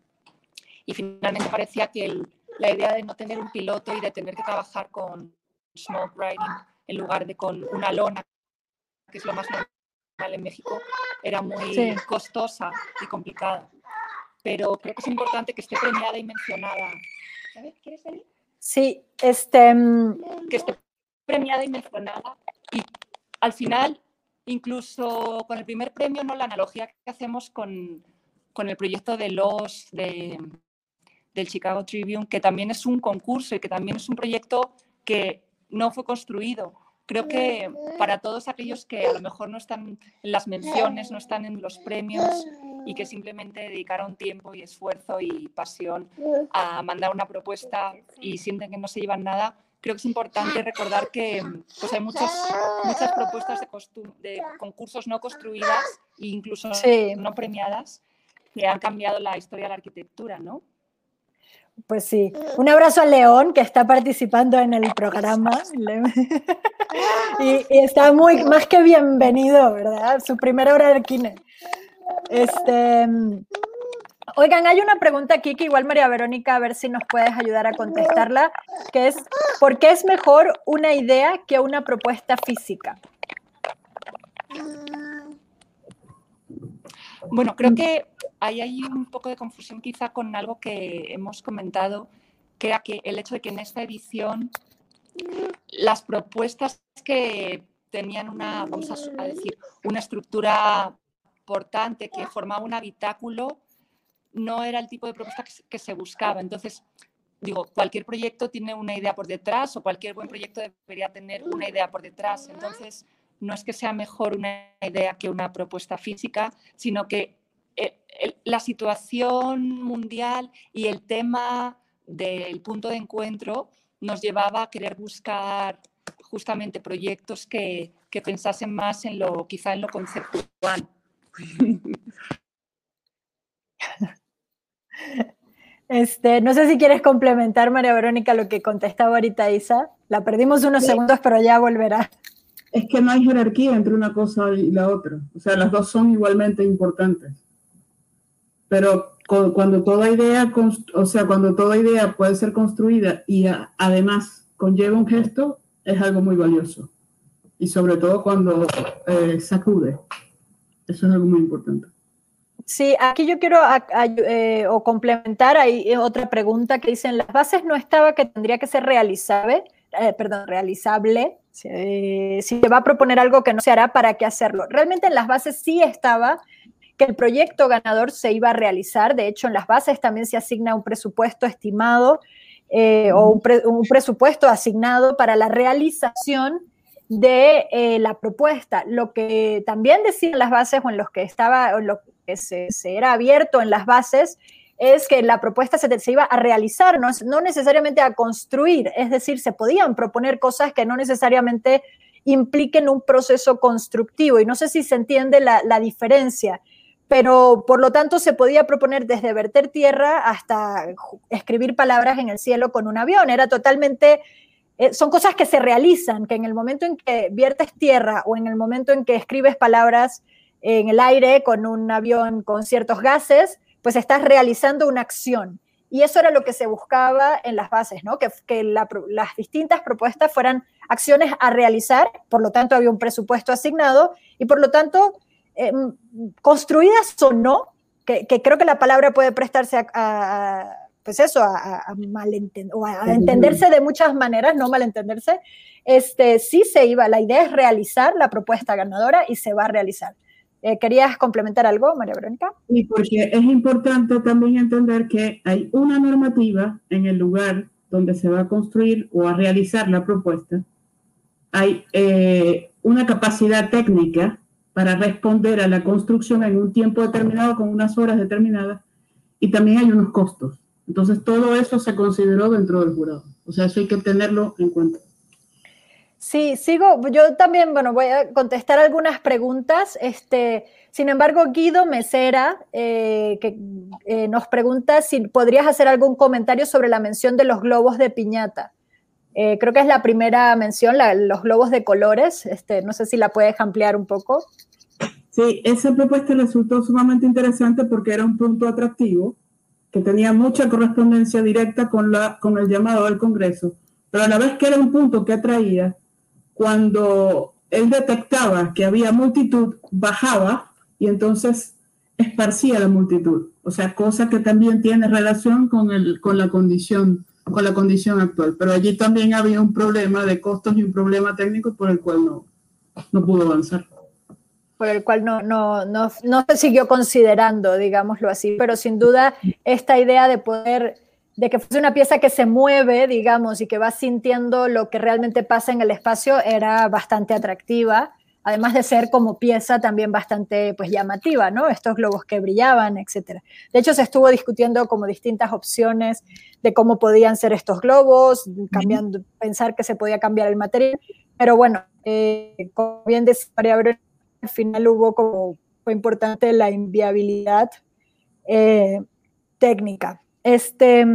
y finalmente parecía que la idea de no tener un piloto y de tener que trabajar con smoke riding en lugar de con una lona, que es lo más normal en México, era muy costosa y complicada. Pero creo que es importante que esté premiada y mencionada. ¿Quieres salir? Sí, este... Mm, que esté premiada y mencionada y al final, incluso con el primer premio, ¿no? la analogía que hacemos con, con el proyecto de los de, del Chicago Tribune, que también es un concurso y que también es un proyecto que no fue construido. Creo que para todos aquellos que a lo mejor no están en las menciones, no están en los premios y que simplemente dedicaron tiempo y esfuerzo y pasión a mandar una propuesta y sienten que no se llevan nada, creo que es importante recordar que pues hay muchas, muchas propuestas de, de concursos no construidas e incluso no premiadas que han cambiado la historia de la arquitectura, ¿no? Pues sí. Un abrazo a León, que está participando en el programa. y, está muy, más que bienvenido, ¿verdad? Su primera hora de kine. Este, Oigan, hay una pregunta aquí que igual María Verónica, a ver si nos puedes ayudar a contestarla, que es, ¿por qué es mejor una idea que una propuesta física? Bueno, creo que ahí hay un poco de confusión quizá con algo que hemos comentado, que era el hecho de que en esta edición las propuestas que tenían una, vamos a decir, una estructura importante que formaba un habitáculo, no era el tipo de propuesta que, se buscaba. Entonces, digo, cualquier proyecto tiene una idea por detrás o cualquier buen proyecto debería tener una idea por detrás. Entonces, no es que sea mejor una idea que una propuesta física, sino que eh, la situación mundial y el tema del punto de encuentro nos llevaba a querer buscar justamente proyectos que, que pensasen más en lo, quizá en lo conceptual. Este, no sé si quieres complementar, María Verónica, lo que contestaba ahorita Isa. La perdimos unos segundos, pero ya volverá. Es que no hay jerarquía entre una cosa y la otra. O sea, las dos son igualmente importantes. Pero cuando toda idea, o sea, cuando toda idea puede ser construida y además conlleva un gesto, es algo muy valioso. Y sobre todo cuando eh, sacude. Eso es algo muy importante. Sí, aquí yo quiero eh, o complementar ahí eh, otra pregunta que dicen, las bases no estaba que tendría que ser realizable, eh, perdón, realizable, si se va a proponer algo que no se hará, ¿para qué hacerlo? Realmente en las bases sí estaba que el proyecto ganador se iba a realizar, de hecho en las bases también se asigna un presupuesto estimado o un, presupuesto asignado para la realización de la propuesta. Lo que también decían las bases o en los que estaba, que se, era abierto en las bases es que la propuesta se, se iba a realizar, no, no, necesariamente a construir, es decir, se podían proponer cosas que no necesariamente impliquen un proceso constructivo. Y no sé si se entiende la, la diferencia pero por lo tanto se podía proponer desde verter tierra hasta escribir palabras en el cielo con un avión. Era totalmente, eh, son cosas que se realizan, que en el momento en que viertes tierra o en el momento en que escribes palabras en el aire con un avión con ciertos gases, pues estás realizando una acción. Y eso era lo que se buscaba en las bases, ¿no? Que, que las distintas propuestas fueran acciones a realizar, por lo tanto había un presupuesto asignado y por lo tanto eh, construidas o no, que, creo que la palabra puede prestarse a, pues eso, a, o a, entenderse de muchas maneras, no malentenderse, este, sí se iba, la idea es realizar la propuesta ganadora y se va a realizar. Eh, ¿Querías complementar algo, María Verónica? Sí, porque es importante también entender que hay una normativa en el lugar donde se va a construir o a realizar la propuesta. Hay eh, una capacidad técnica para responder a la construcción en un tiempo determinado con unas horas determinadas y también hay unos costos. Entonces todo eso se consideró dentro del jurado. O sea, eso hay que tenerlo en cuenta. Sí, sigo, yo también, bueno, voy a contestar algunas preguntas. Este, sin embargo, Guido Mesera, eh, que eh, nos pregunta si podrías hacer algún comentario sobre la mención de los globos de piñata. Eh, creo que es la primera mención, los globos de colores. Este, no sé si la puedes ampliar un poco. Sí, esa propuesta resultó sumamente interesante porque era un punto atractivo que tenía mucha correspondencia directa con, la, con el llamado del Congreso, pero a la vez que era un punto que atraía, cuando él detectaba que había multitud, bajaba y entonces esparcía la multitud. O sea, cosa que también tiene relación con, el, con la condición con la condición actual. Pero allí también había un problema de costos y un problema técnico por el cual no, no pudo avanzar. Por el cual no, no, no, no se siguió considerando, digámoslo así, pero sin duda esta idea de poder, de que fuese una pieza que se mueve, digamos, y que va sintiendo lo que realmente pasa en el espacio era bastante atractiva además de ser como pieza también bastante pues llamativa, ¿no? Estos globos que brillaban, etcétera. De hecho, se estuvo discutiendo como distintas opciones de cómo podían ser estos globos, cambiando, pensar que se podía cambiar el material, pero bueno, eh, como bien decía al final hubo como, fue importante la inviabilidad eh, técnica. Este,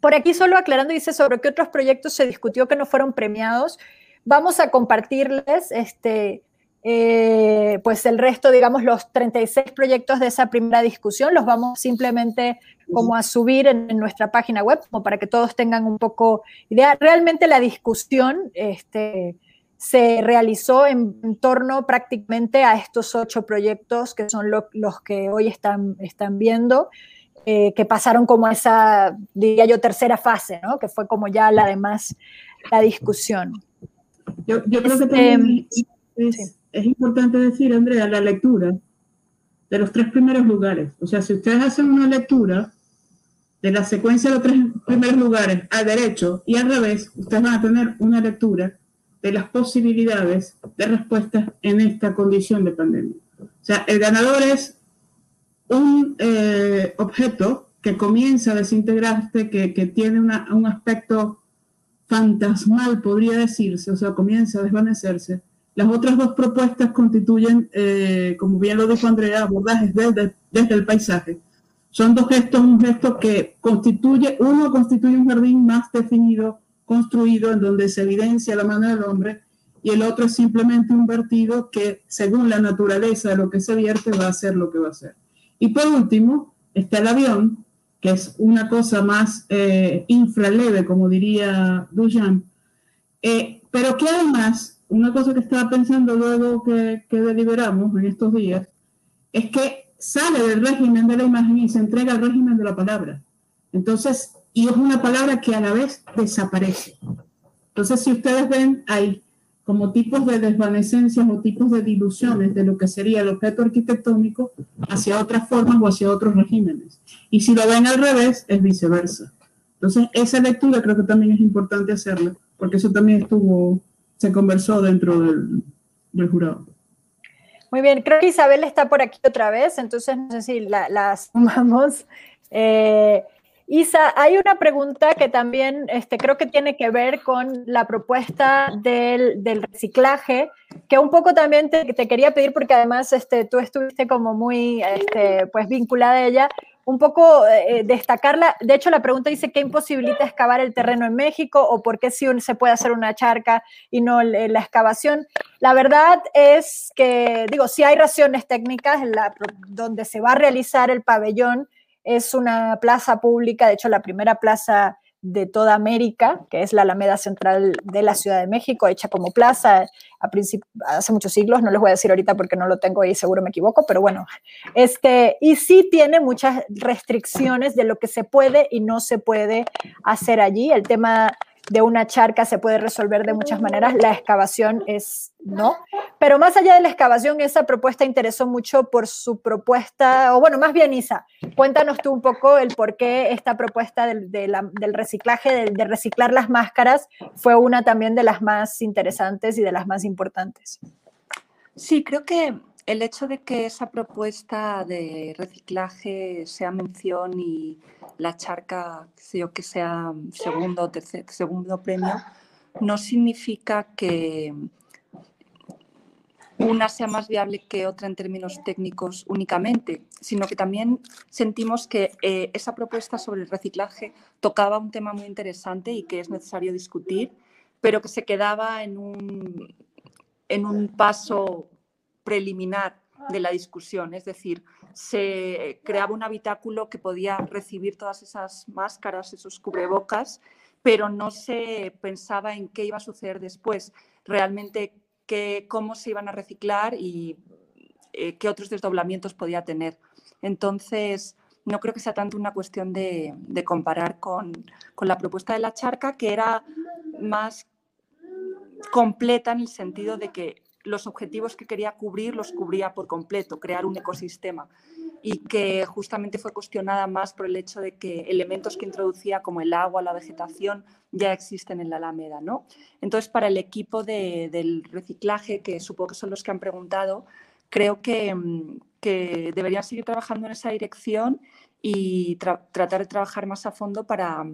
por aquí solo aclarando, dice sobre qué otros proyectos se discutió que no fueron premiados. Vamos a compartirles este, eh, pues el resto, digamos, los 36 proyectos de esa primera discusión, los vamos simplemente como a subir en, nuestra página web, como para que todos tengan un poco idea. Realmente la discusión este, se realizó en, torno prácticamente a estos ocho proyectos que son los que hoy están, están viendo. Eh, que pasaron como esa, diría yo, tercera fase, ¿no? que fue como ya la demás, la discusión. Yo, creo que este, también es, importante decir, Andrea, la lectura de los tres primeros lugares. O sea, si ustedes hacen una lectura de la secuencia de los tres primeros lugares al derecho y al revés, ustedes van a tener una lectura de las posibilidades de respuestas en esta condición de pandemia. O sea, el ganador es un eh, objeto que comienza a desintegrarse, que, que tiene un aspecto fantasmal, podría decirse, o sea, comienza a desvanecerse. Las otras dos propuestas constituyen, eh, como bien lo dijo Andrea, abordajes desde, desde el paisaje. Son dos gestos, un gesto que constituye, uno constituye un jardín más definido, construido, en donde se evidencia la mano del hombre, y el otro es simplemente un vertido que, según la naturaleza de lo que se vierte, va a ser lo que va a ser. Y por último, está el avión, que es una cosa más eh, infraleve, como diría Duchamp, eh, pero que además, una cosa que estaba pensando luego que, que deliberamos en estos días, es que sale del régimen de la imagen y se entrega al régimen de la palabra. Entonces, y es una palabra que a la vez desaparece. Entonces, si ustedes ven, hay como tipos de desvanecencias o tipos de diluciones de lo que sería el objeto arquitectónico hacia otras formas o hacia otros regímenes. Y si lo ven al revés, es viceversa. Entonces, esa lectura creo que también es importante hacerla, porque eso también estuvo, se conversó dentro del, jurado. Muy bien, creo que Isabel está por aquí otra vez, entonces no sé si la, sumamos. Eh, Isa, hay una pregunta que también este, creo que tiene que ver con la propuesta del, reciclaje, que un poco también te, quería pedir, porque además este, tú estuviste como muy este, pues, vinculada a ella, un poco eh, destacarla. De hecho, la pregunta dice, ¿qué imposibilita excavar el terreno en México o por qué si se puede hacer una charca y no la excavación? La verdad es que, digo, si hay razones técnicas donde se va a realizar el pabellón, es una plaza pública, de hecho la primera plaza de toda América, que es la Alameda Central de la Ciudad de México, hecha como plaza a hace muchos siglos, no les voy a decir ahorita porque no lo tengo ahí, seguro me equivoco, pero bueno, este, y sí tiene muchas restricciones de lo que se puede y no se puede hacer allí. El tema de una charca se puede resolver de muchas maneras, la excavación es no. Pero más allá de la excavación, esa propuesta interesó mucho por su propuesta, o bueno, más bien Isa, cuéntanos tú un poco el por qué esta propuesta del, reciclaje, de, reciclar las máscaras, fue una también de las más interesantes y de las más importantes. Sí, creo que el hecho de que esa propuesta de reciclaje sea mención y la charca, que sea segundo, tercer, segundo premio, no significa que una sea más viable que otra en términos técnicos únicamente, sino que también sentimos que eh, esa propuesta sobre el reciclaje tocaba un tema muy interesante y que es necesario discutir, pero que se quedaba en un, en un paso preliminar de la discusión, es decir, se creaba un habitáculo que podía recibir todas esas máscaras, esos cubrebocas, pero no se pensaba en qué iba a suceder después, realmente qué, cómo se iban a reciclar y eh, qué otros desdoblamientos podía tener. Entonces, no creo que sea tanto una cuestión de, comparar con, con, la propuesta de la charca, que era más completa en el sentido de que los objetivos que quería cubrir los cubría por completo, crear un ecosistema y que justamente fue cuestionada más por el hecho de que elementos que introducía como el agua, la vegetación, ya existen en la Alameda. ¿no? Entonces, para el equipo del reciclaje, que supongo que son los que han preguntado, creo que, que deberían seguir trabajando en esa dirección y tratar de trabajar más a fondo para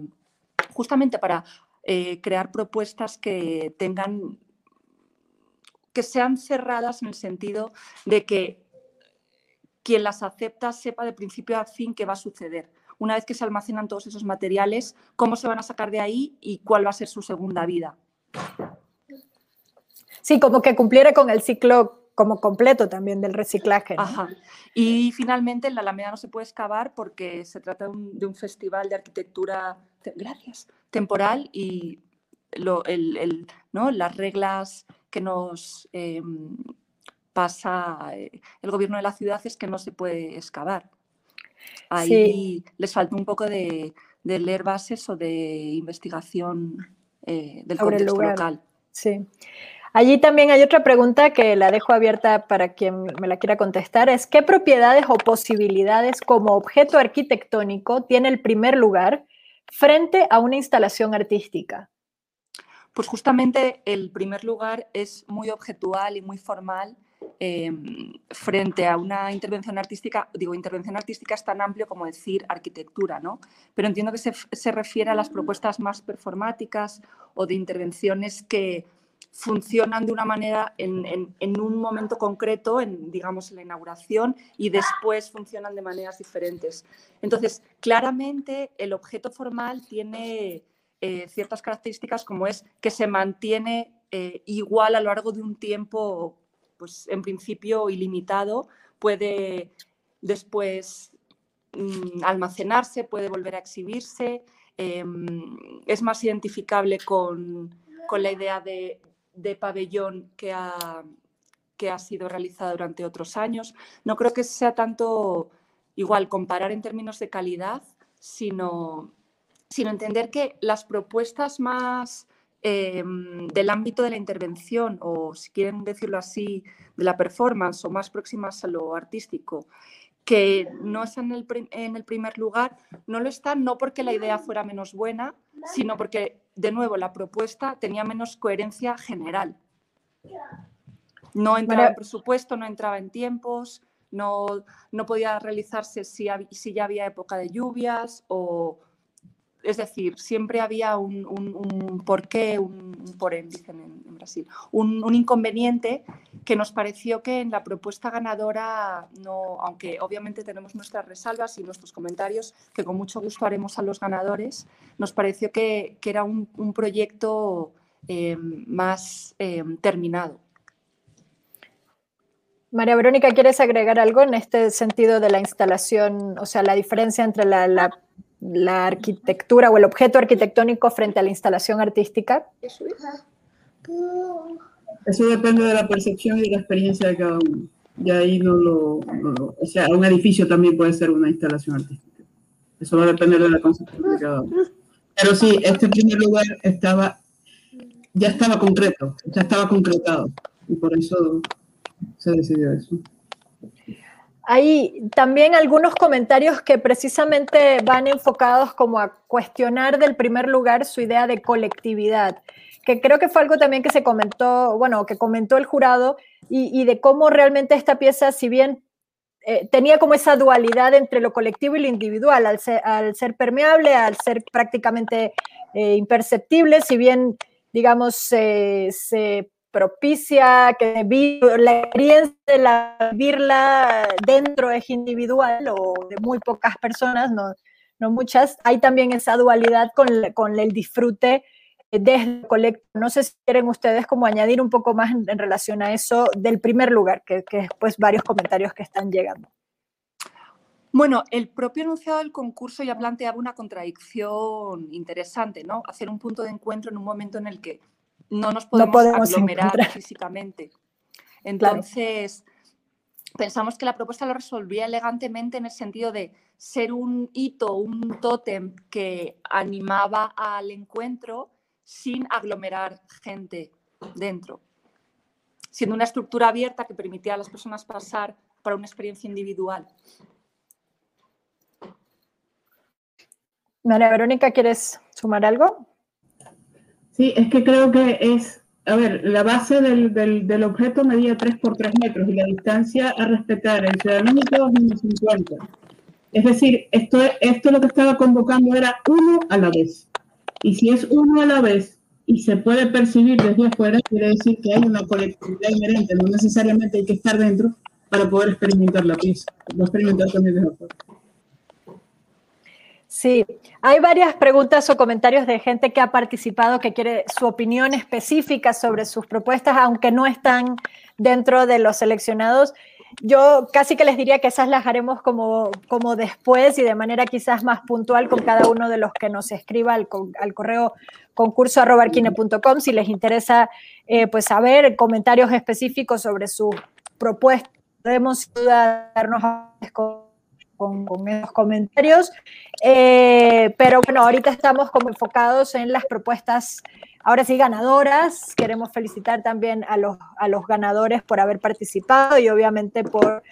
justamente para eh, crear propuestas que tengan que sean cerradas en el sentido de que quien las acepta sepa de principio a fin qué va a suceder. Una vez que se almacenan todos esos materiales, cómo se van a sacar de ahí y cuál va a ser su segunda vida. Sí, como que cumpliera con el ciclo como completo también del reciclaje. Ajá. Y finalmente en la Alameda no se puede excavar porque se trata de un, festival de arquitectura, gracias, temporal y ¿no? las reglas que nos em, pasa eh, el gobierno de la ciudad es que no se puede excavar. Ahí les falta un poco de, leer bases o de investigación eh, del contexto local. Sí. Allí también hay otra pregunta que la dejo abierta para quien me la quiera contestar, es ¿qué propiedades o posibilidades como objeto arquitectónico tiene el primer lugar frente a una instalación artística? Pues justamente el primer lugar es muy objetual y muy formal em, frente a una intervención artística. Digo, intervención artística es tan amplio como decir arquitectura, ¿no? Pero entiendo que se, refiere a las propuestas más performáticas o de intervenciones que funcionan de una manera en, un momento concreto, en, digamos, en la inauguración, y después funcionan de maneras diferentes. Entonces, claramente el objeto formal tiene eh, ciertas características como es que se mantiene eh, igual a lo largo de un tiempo, pues en principio ilimitado, puede después mm, almacenarse, puede volver a exhibirse, em, es más identificable con, la idea de, pabellón que ha, que ha sido realizada durante otros años. No creo que sea tanto igual comparar en términos de calidad, sino sino entender que las propuestas más em, del ámbito de la intervención, o si quieren decirlo así, de la performance o más próximas a lo artístico, que no están en el, primer lugar, no lo están no porque la idea fuera menos buena, sino porque, de nuevo, la propuesta tenía menos coherencia general. No entraba en presupuesto, no entraba en tiempos, no, no podía realizarse si, si ya había época de lluvias o, es decir, siempre había un, un, porqué, un, por dicen en, Brasil, un, inconveniente que nos pareció que en la propuesta ganadora, no, aunque obviamente tenemos nuestras resalvas y nuestros comentarios, que con mucho gusto haremos a los ganadores, nos pareció que, era un, proyecto eh, más eh, terminado. María Verónica, ¿quieres agregar algo en este sentido de la instalación, o sea, la diferencia entre la arquitectura o el objeto arquitectónico frente a la instalación artística? Eso depende de la percepción y de la experiencia de cada uno. Y ahí no lo, O sea, un edificio también puede ser una instalación artística. Eso va a depender de la concepción de cada uno. Pero sí, este primer lugar estaba. Ya estaba concreto, ya estaba concretado. Y por eso se decidió eso. Hay también algunos comentarios que precisamente van enfocados como a cuestionar del primer lugar su idea de colectividad, que creo que fue algo también que se comentó, bueno, que comentó el jurado y, de cómo realmente esta pieza, si bien eh, tenía como esa dualidad entre lo colectivo y lo individual, al ser, permeable, al ser prácticamente eh, imperceptible, si bien, digamos, se propicia que la experiencia de la, vivirla dentro es individual o de muy pocas personas, no, no muchas, hay también esa dualidad con, con el disfrute desde el colectivo. No sé si quieren ustedes como añadir un poco más en, relación a eso del primer lugar, que, que pues varios comentarios que están llegando. Bueno, el propio enunciado del concurso ya planteaba una contradicción interesante, ¿no? Hacer un punto de encuentro en un momento en el que no nos podemos, aglomerar físicamente. Entonces, pensamos que la propuesta lo resolvía elegantemente en el sentido de ser un hito, un tótem que animaba al encuentro sin aglomerar gente dentro, siendo una estructura abierta que permitía a las personas pasar para una experiencia individual. María Verónica, ¿quieres sumar algo? Sí, es que creo que es, a ver, la base del, del, objeto medía 3 por 3 metros y la distancia a respetar entre el límite es 50. Es decir, esto, esto lo que estaba convocando era uno a la vez. Y si es uno a la vez y se puede percibir desde afuera, quiere decir que hay una colectividad inherente, no necesariamente hay que estar dentro para poder experimentar la pieza. Lo experimentar también desde afuera. Sí, hay varias preguntas o comentarios de gente que ha participado que quiere su opinión específica sobre sus propuestas, aunque no están dentro de los seleccionados. Yo casi que les diría que esas las haremos como, como después y de manera quizás más puntual con cada uno de los que nos escriba al, al correo concurso si les interesa eh, pues saber comentarios específicos sobre su propuesta. Podemos darnos a con, esos comentarios. Eh, pero bueno, ahorita estamos como enfocados en las propuestas, ahora sí, ganadoras. Queremos felicitar también a los, a los ganadores por haber participado y obviamente por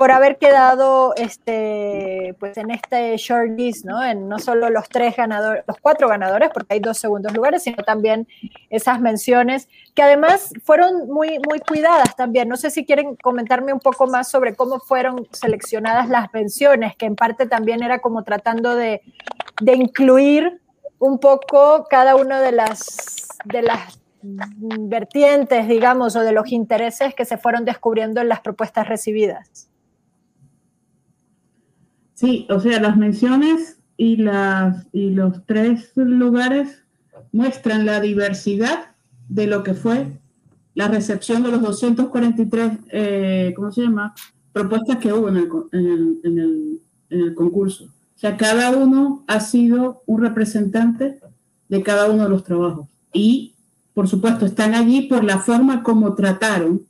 por haber quedado este, pues en este short list, ¿no? En no solo los tres ganadores, los cuatro ganadores, porque hay dos segundos lugares, sino también esas menciones que además fueron muy, muy cuidadas también. No sé si quieren comentarme un poco más sobre cómo fueron seleccionadas las menciones, que en parte también era como tratando de, de incluir un poco cada una de las, de las vertientes, digamos, o de los intereses que se fueron descubriendo en las propuestas recibidas. Sí, o sea, las menciones y, las, y los tres lugares muestran la diversidad de lo que fue la recepción de los 243, eh, ¿cómo se llama? Propuestas que hubo en el, en, el, en, el, en el concurso. Sea, cada uno ha sido un representante de cada uno de los trabajos. Y, por supuesto, están allí por la forma como trataron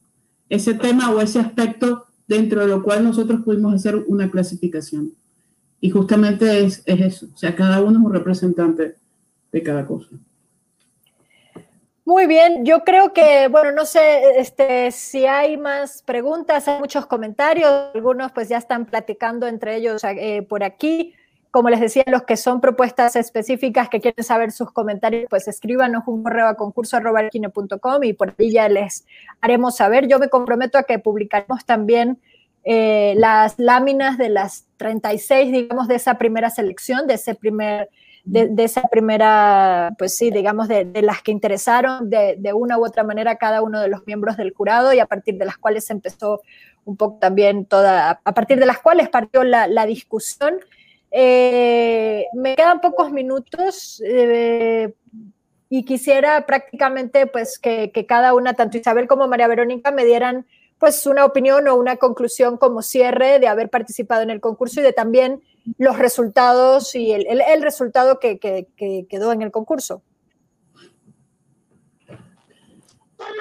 ese tema o ese aspecto dentro de lo cual nosotros pudimos hacer una clasificación. Y justamente es, eso, o sea, cada uno es un representante de cada cosa. Muy bien, yo creo que, bueno, no sé este, si hay más preguntas, hay muchos comentarios, algunos pues ya están platicando entre ellos eh, por aquí. Como les decía, los que son propuestas específicas que quieren saber sus comentarios, pues escríbanos un correo a concurso.com y por ahí ya les haremos saber. Yo me comprometo a que publicaremos también eh, las láminas de las 36, digamos, de esa primera selección, de ese primer de, esa primera, pues sí, digamos, de, las que interesaron de, una u otra manera cada uno de los miembros del jurado y a partir de las cuales empezó un poco también toda, a partir de las cuales partió la, discusión. Eh, me quedan pocos minutos eh, y quisiera prácticamente pues que, que, cada una, tanto Isabel como María Verónica, me dieran pues una opinión o una conclusión como cierre de haber participado en el concurso y de también los resultados y el, el, resultado que, que, quedó en el concurso.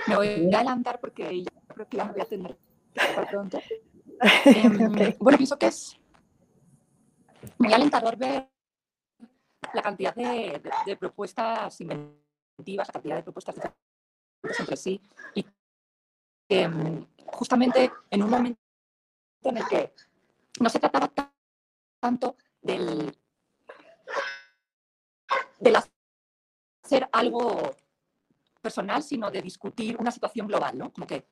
Me voy a adelantar porque ya creo que voy a tener. Em, bueno, pienso que es muy alentador ver la cantidad de, propuestas inventivas, la cantidad de propuestas entre sí y em, justamente en un momento en el que no se trataba tanto del, hacer algo personal, sino de discutir una situación global, ¿no? Como que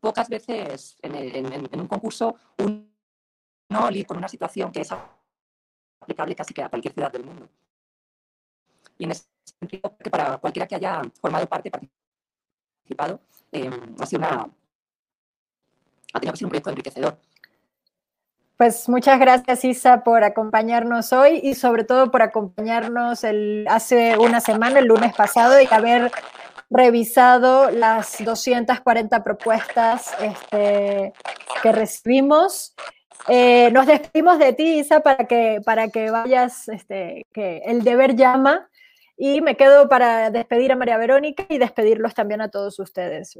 pocas veces en, un concurso no con una situación que es aplicable casi que a cualquier ciudad del mundo. Y en ese sentido, que para cualquiera que haya formado parte, participado, eh, ha sido una, ha tenido que ser un proyecto enriquecedor. Pues muchas gracias Isa por acompañarnos hoy y sobre todo por acompañarnos el, hace una semana, el lunes pasado, y haber revisado las 240 propuestas este, que recibimos. Eh, nos despedimos de ti, Isa, para que, para que vayas, este, que el deber llama, y me quedo para despedir a María Verónica y despedirlos también a todos ustedes.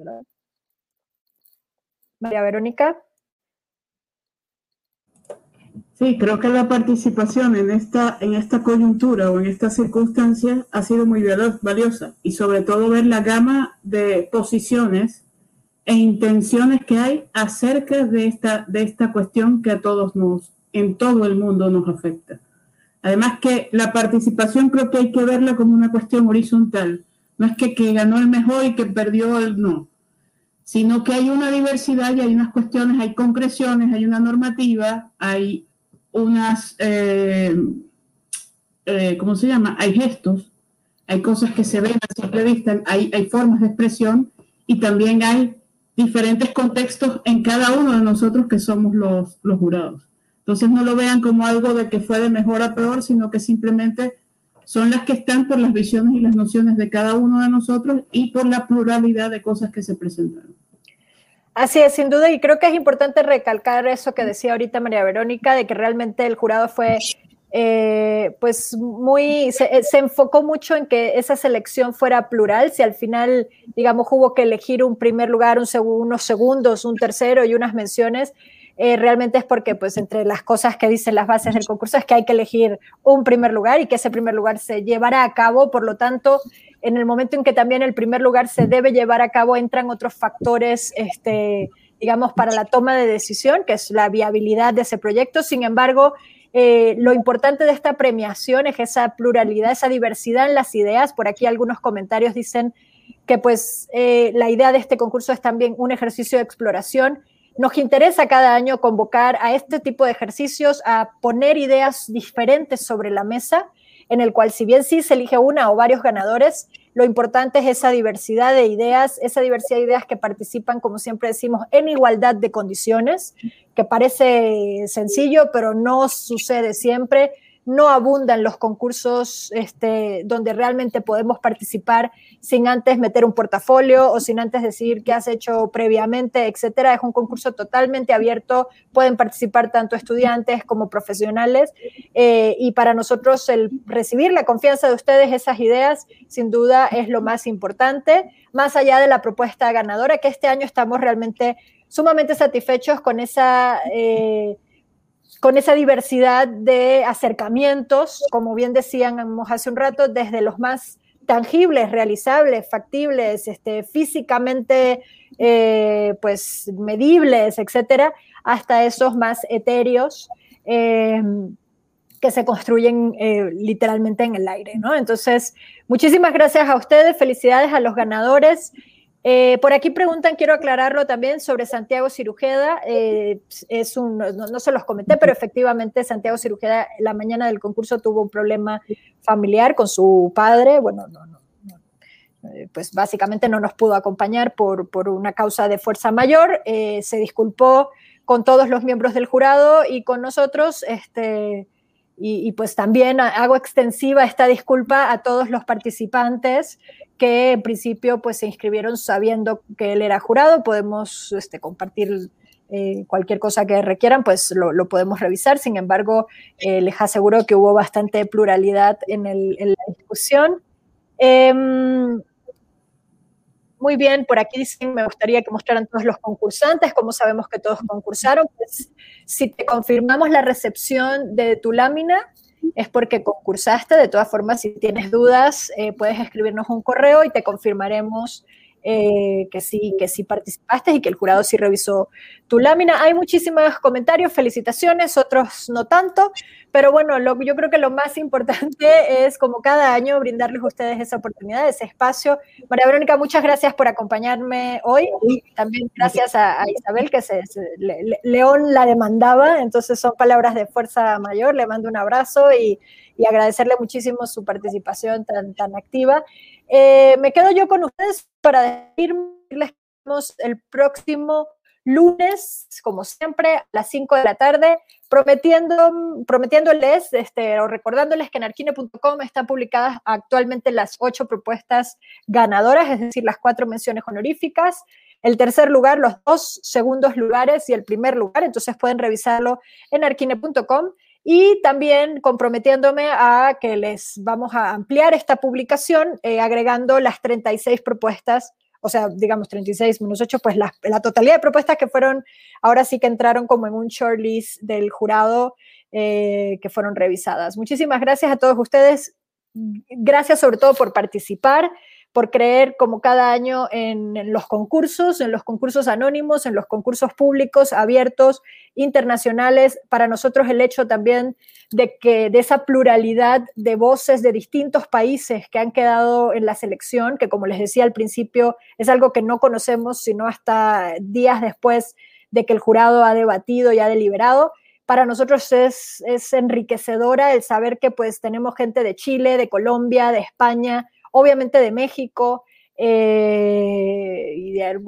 María Verónica. Sí, creo que la participación en esta, en esta coyuntura o en estas circunstancias ha sido muy valiosa y sobre todo ver la gama de posiciones e intenciones que hay acerca de esta, de esta cuestión que a todos nos, en todo el mundo nos afecta. Además que la participación creo que hay que verla como una cuestión horizontal. No es que, que ganó el mejor y que perdió el no, sino que hay una diversidad y hay unas cuestiones, hay concreciones, hay una normativa, hay unas, eh, eh, ¿cómo se llama? Hay gestos, hay cosas que se ven a simple vista, hay, hay formas de expresión y también hay diferentes contextos en cada uno de nosotros que somos los, los jurados. Entonces no lo vean como algo de que fue de mejor a peor, sino que simplemente son las que están por las visiones y las nociones de cada uno de nosotros y por la pluralidad de cosas que se presentaron. Así es, sin duda, y creo que es importante recalcar eso que decía ahorita María Verónica, de que realmente el jurado fue, eh, pues, muy, se, se, enfocó mucho en que esa selección fuera plural, si al final, digamos, hubo que elegir un primer lugar, un unos segundos, un tercero y unas menciones, eh, realmente es porque, pues, entre las cosas que dicen las bases del concurso es que hay que elegir un primer lugar y que ese primer lugar se llevará a cabo. Por lo tanto, en el momento en que también el primer lugar se debe llevar a cabo, entran otros factores, este, digamos, para la toma de decisión, que es la viabilidad de ese proyecto. Sin embargo, eh, lo importante de esta premiación es esa pluralidad, esa diversidad en las ideas. Por aquí algunos comentarios dicen que pues eh, la idea de este concurso es también un ejercicio de exploración nos interesa cada año convocar a este tipo de ejercicios, a poner ideas diferentes sobre la mesa, en el cual si bien sí se elige una o varios ganadores, lo importante es esa diversidad de ideas, esa diversidad de ideas que participan, como siempre decimos, en igualdad de condiciones, que parece sencillo, pero no sucede siempre no abundan los concursos este, donde realmente podemos participar sin antes meter un portafolio o sin antes decir qué has hecho previamente, etcétera. Es un concurso totalmente abierto, pueden participar tanto estudiantes como profesionales. Eh, y para nosotros el recibir la confianza de ustedes, esas ideas, sin duda es lo más importante, más allá de la propuesta ganadora, que este año estamos realmente sumamente satisfechos con esa... Eh, con esa diversidad de acercamientos, como bien decíamos hace un rato, desde los más tangibles, realizables, factibles, este, físicamente eh, pues medibles, etcétera, hasta esos más etéreos eh, que se construyen eh, literalmente en el aire, ¿no? Entonces, muchísimas gracias a ustedes, felicidades a los ganadores. Eh, por aquí preguntan, quiero aclararlo también sobre Santiago Cirujeda. Eh, es un, no, se los comenté, pero efectivamente Santiago Cirujeda la mañana del concurso tuvo un problema familiar con su padre. Bueno, no, no, eh, pues básicamente no nos pudo acompañar por, por una causa de fuerza mayor. se disculpó con todos los miembros del jurado y con nosotros. Este, y, pues también hago extensiva esta disculpa a todos los participantes que en principio pues se inscribieron sabiendo que él era jurado. Podemos este, compartir eh, cualquier cosa que requieran, pues lo, podemos revisar. Sin embargo, eh, les aseguro que hubo bastante pluralidad en, la discusión. Em, muy bien, por aquí dicen, me gustaría que mostraran todos los concursantes, como sabemos que todos concursaron. Pues, si te confirmamos la recepción de tu lámina, es porque concursaste. De todas formas, si tienes dudas, eh, puedes escribirnos un correo y te confirmaremos eh, que sí, que sí participaste y que el jurado sí revisó tu lámina. Hay muchísimos comentarios, felicitaciones, otros no tanto, pero bueno, lo, yo creo que lo más importante es, como cada año, brindarles a ustedes esa oportunidad, ese espacio. María Verónica, muchas gracias por acompañarme hoy. También gracias a, Isabel, que se, León la demandaba, entonces son palabras de fuerza mayor. Le mando un abrazo y, y agradecerle muchísimo su participación tan, tan activa. Eh, me quedo yo con ustedes para decirles que el próximo lunes, como siempre, a las 5 de la tarde, prometiéndoles este, o recordándoles que en arquine.com están publicadas actualmente las ocho propuestas ganadoras, es decir, las cuatro menciones honoríficas. El tercer lugar, los dos segundos lugares y el primer lugar, entonces pueden revisarlo en arquine.com y también comprometiéndome a que les vamos a ampliar esta publicación eh, agregando las 36 propuestas, o sea, digamos 36 menos 8, pues la, la, totalidad de propuestas que fueron, ahora sí que entraron como en un shortlist del jurado eh, que fueron revisadas. Muchísimas gracias a todos ustedes. Gracias sobre todo por participar por creer como cada año en, los concursos, en los concursos anónimos, en los concursos públicos, abiertos, internacionales. Para nosotros el hecho también de que de esa pluralidad de voces de distintos países que han quedado en la selección, que como les decía al principio, es algo que no conocemos sino hasta días después de que el jurado ha debatido y ha deliberado para nosotros es, es, enriquecedora el saber que pues tenemos gente de Chile, de Colombia, de España, obviamente de México eh, y, de,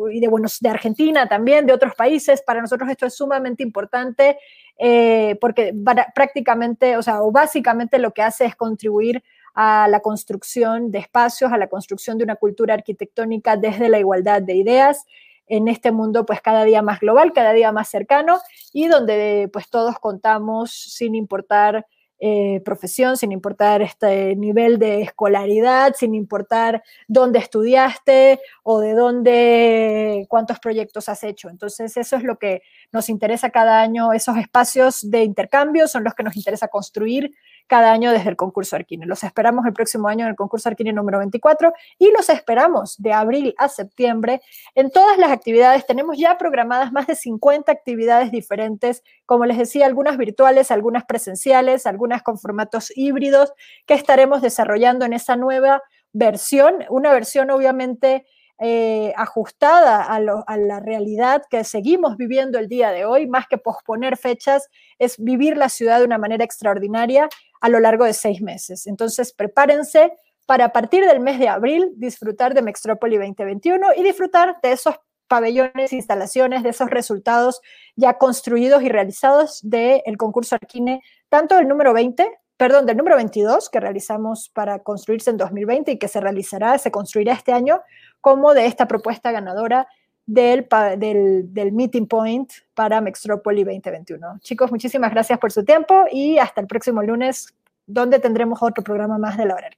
de, Argentina también, de otros países. Para nosotros esto es sumamente importante eh, porque prácticamente, o sea, básicamente lo que hace es contribuir a la construcción de espacios, a la construcción de una cultura arquitectónica desde la igualdad de ideas en este mundo pues cada día más global, cada día más cercano y donde pues todos contamos sin importar eh, profesión, sin importar este nivel de escolaridad, sin importar dónde estudiaste o de dónde, cuántos proyectos has hecho. Entonces, eso es lo que nos interesa cada año, esos espacios de intercambio son los que nos interesa construir cada año desde el concurso Arquine. Los esperamos el próximo año en el concurso Arquine número 24 y los esperamos de abril a septiembre en todas las actividades. Tenemos ya programadas más de 50 actividades diferentes, como les decía, algunas virtuales, algunas presenciales, algunas con formatos híbridos que estaremos desarrollando en esa nueva versión, una versión obviamente eh, ajustada a, a, la realidad que seguimos viviendo el día de hoy, más que posponer fechas, es vivir la ciudad de una manera extraordinaria a lo largo de seis meses. Entonces, prepárense para partir del mes de abril disfrutar de Mextrópoli 2021 y disfrutar de esos pabellones, instalaciones, de esos resultados ya construidos y realizados del concurso Arquine, tanto del número 20 perdón, del número 22 que realizamos para construirse en 2020 y que se realizará, se construirá este año, como de esta propuesta ganadora del, del, Meeting Point para Mextropoli 2021. Chicos, muchísimas gracias por su tiempo y hasta el próximo lunes, donde tendremos otro programa más de la hora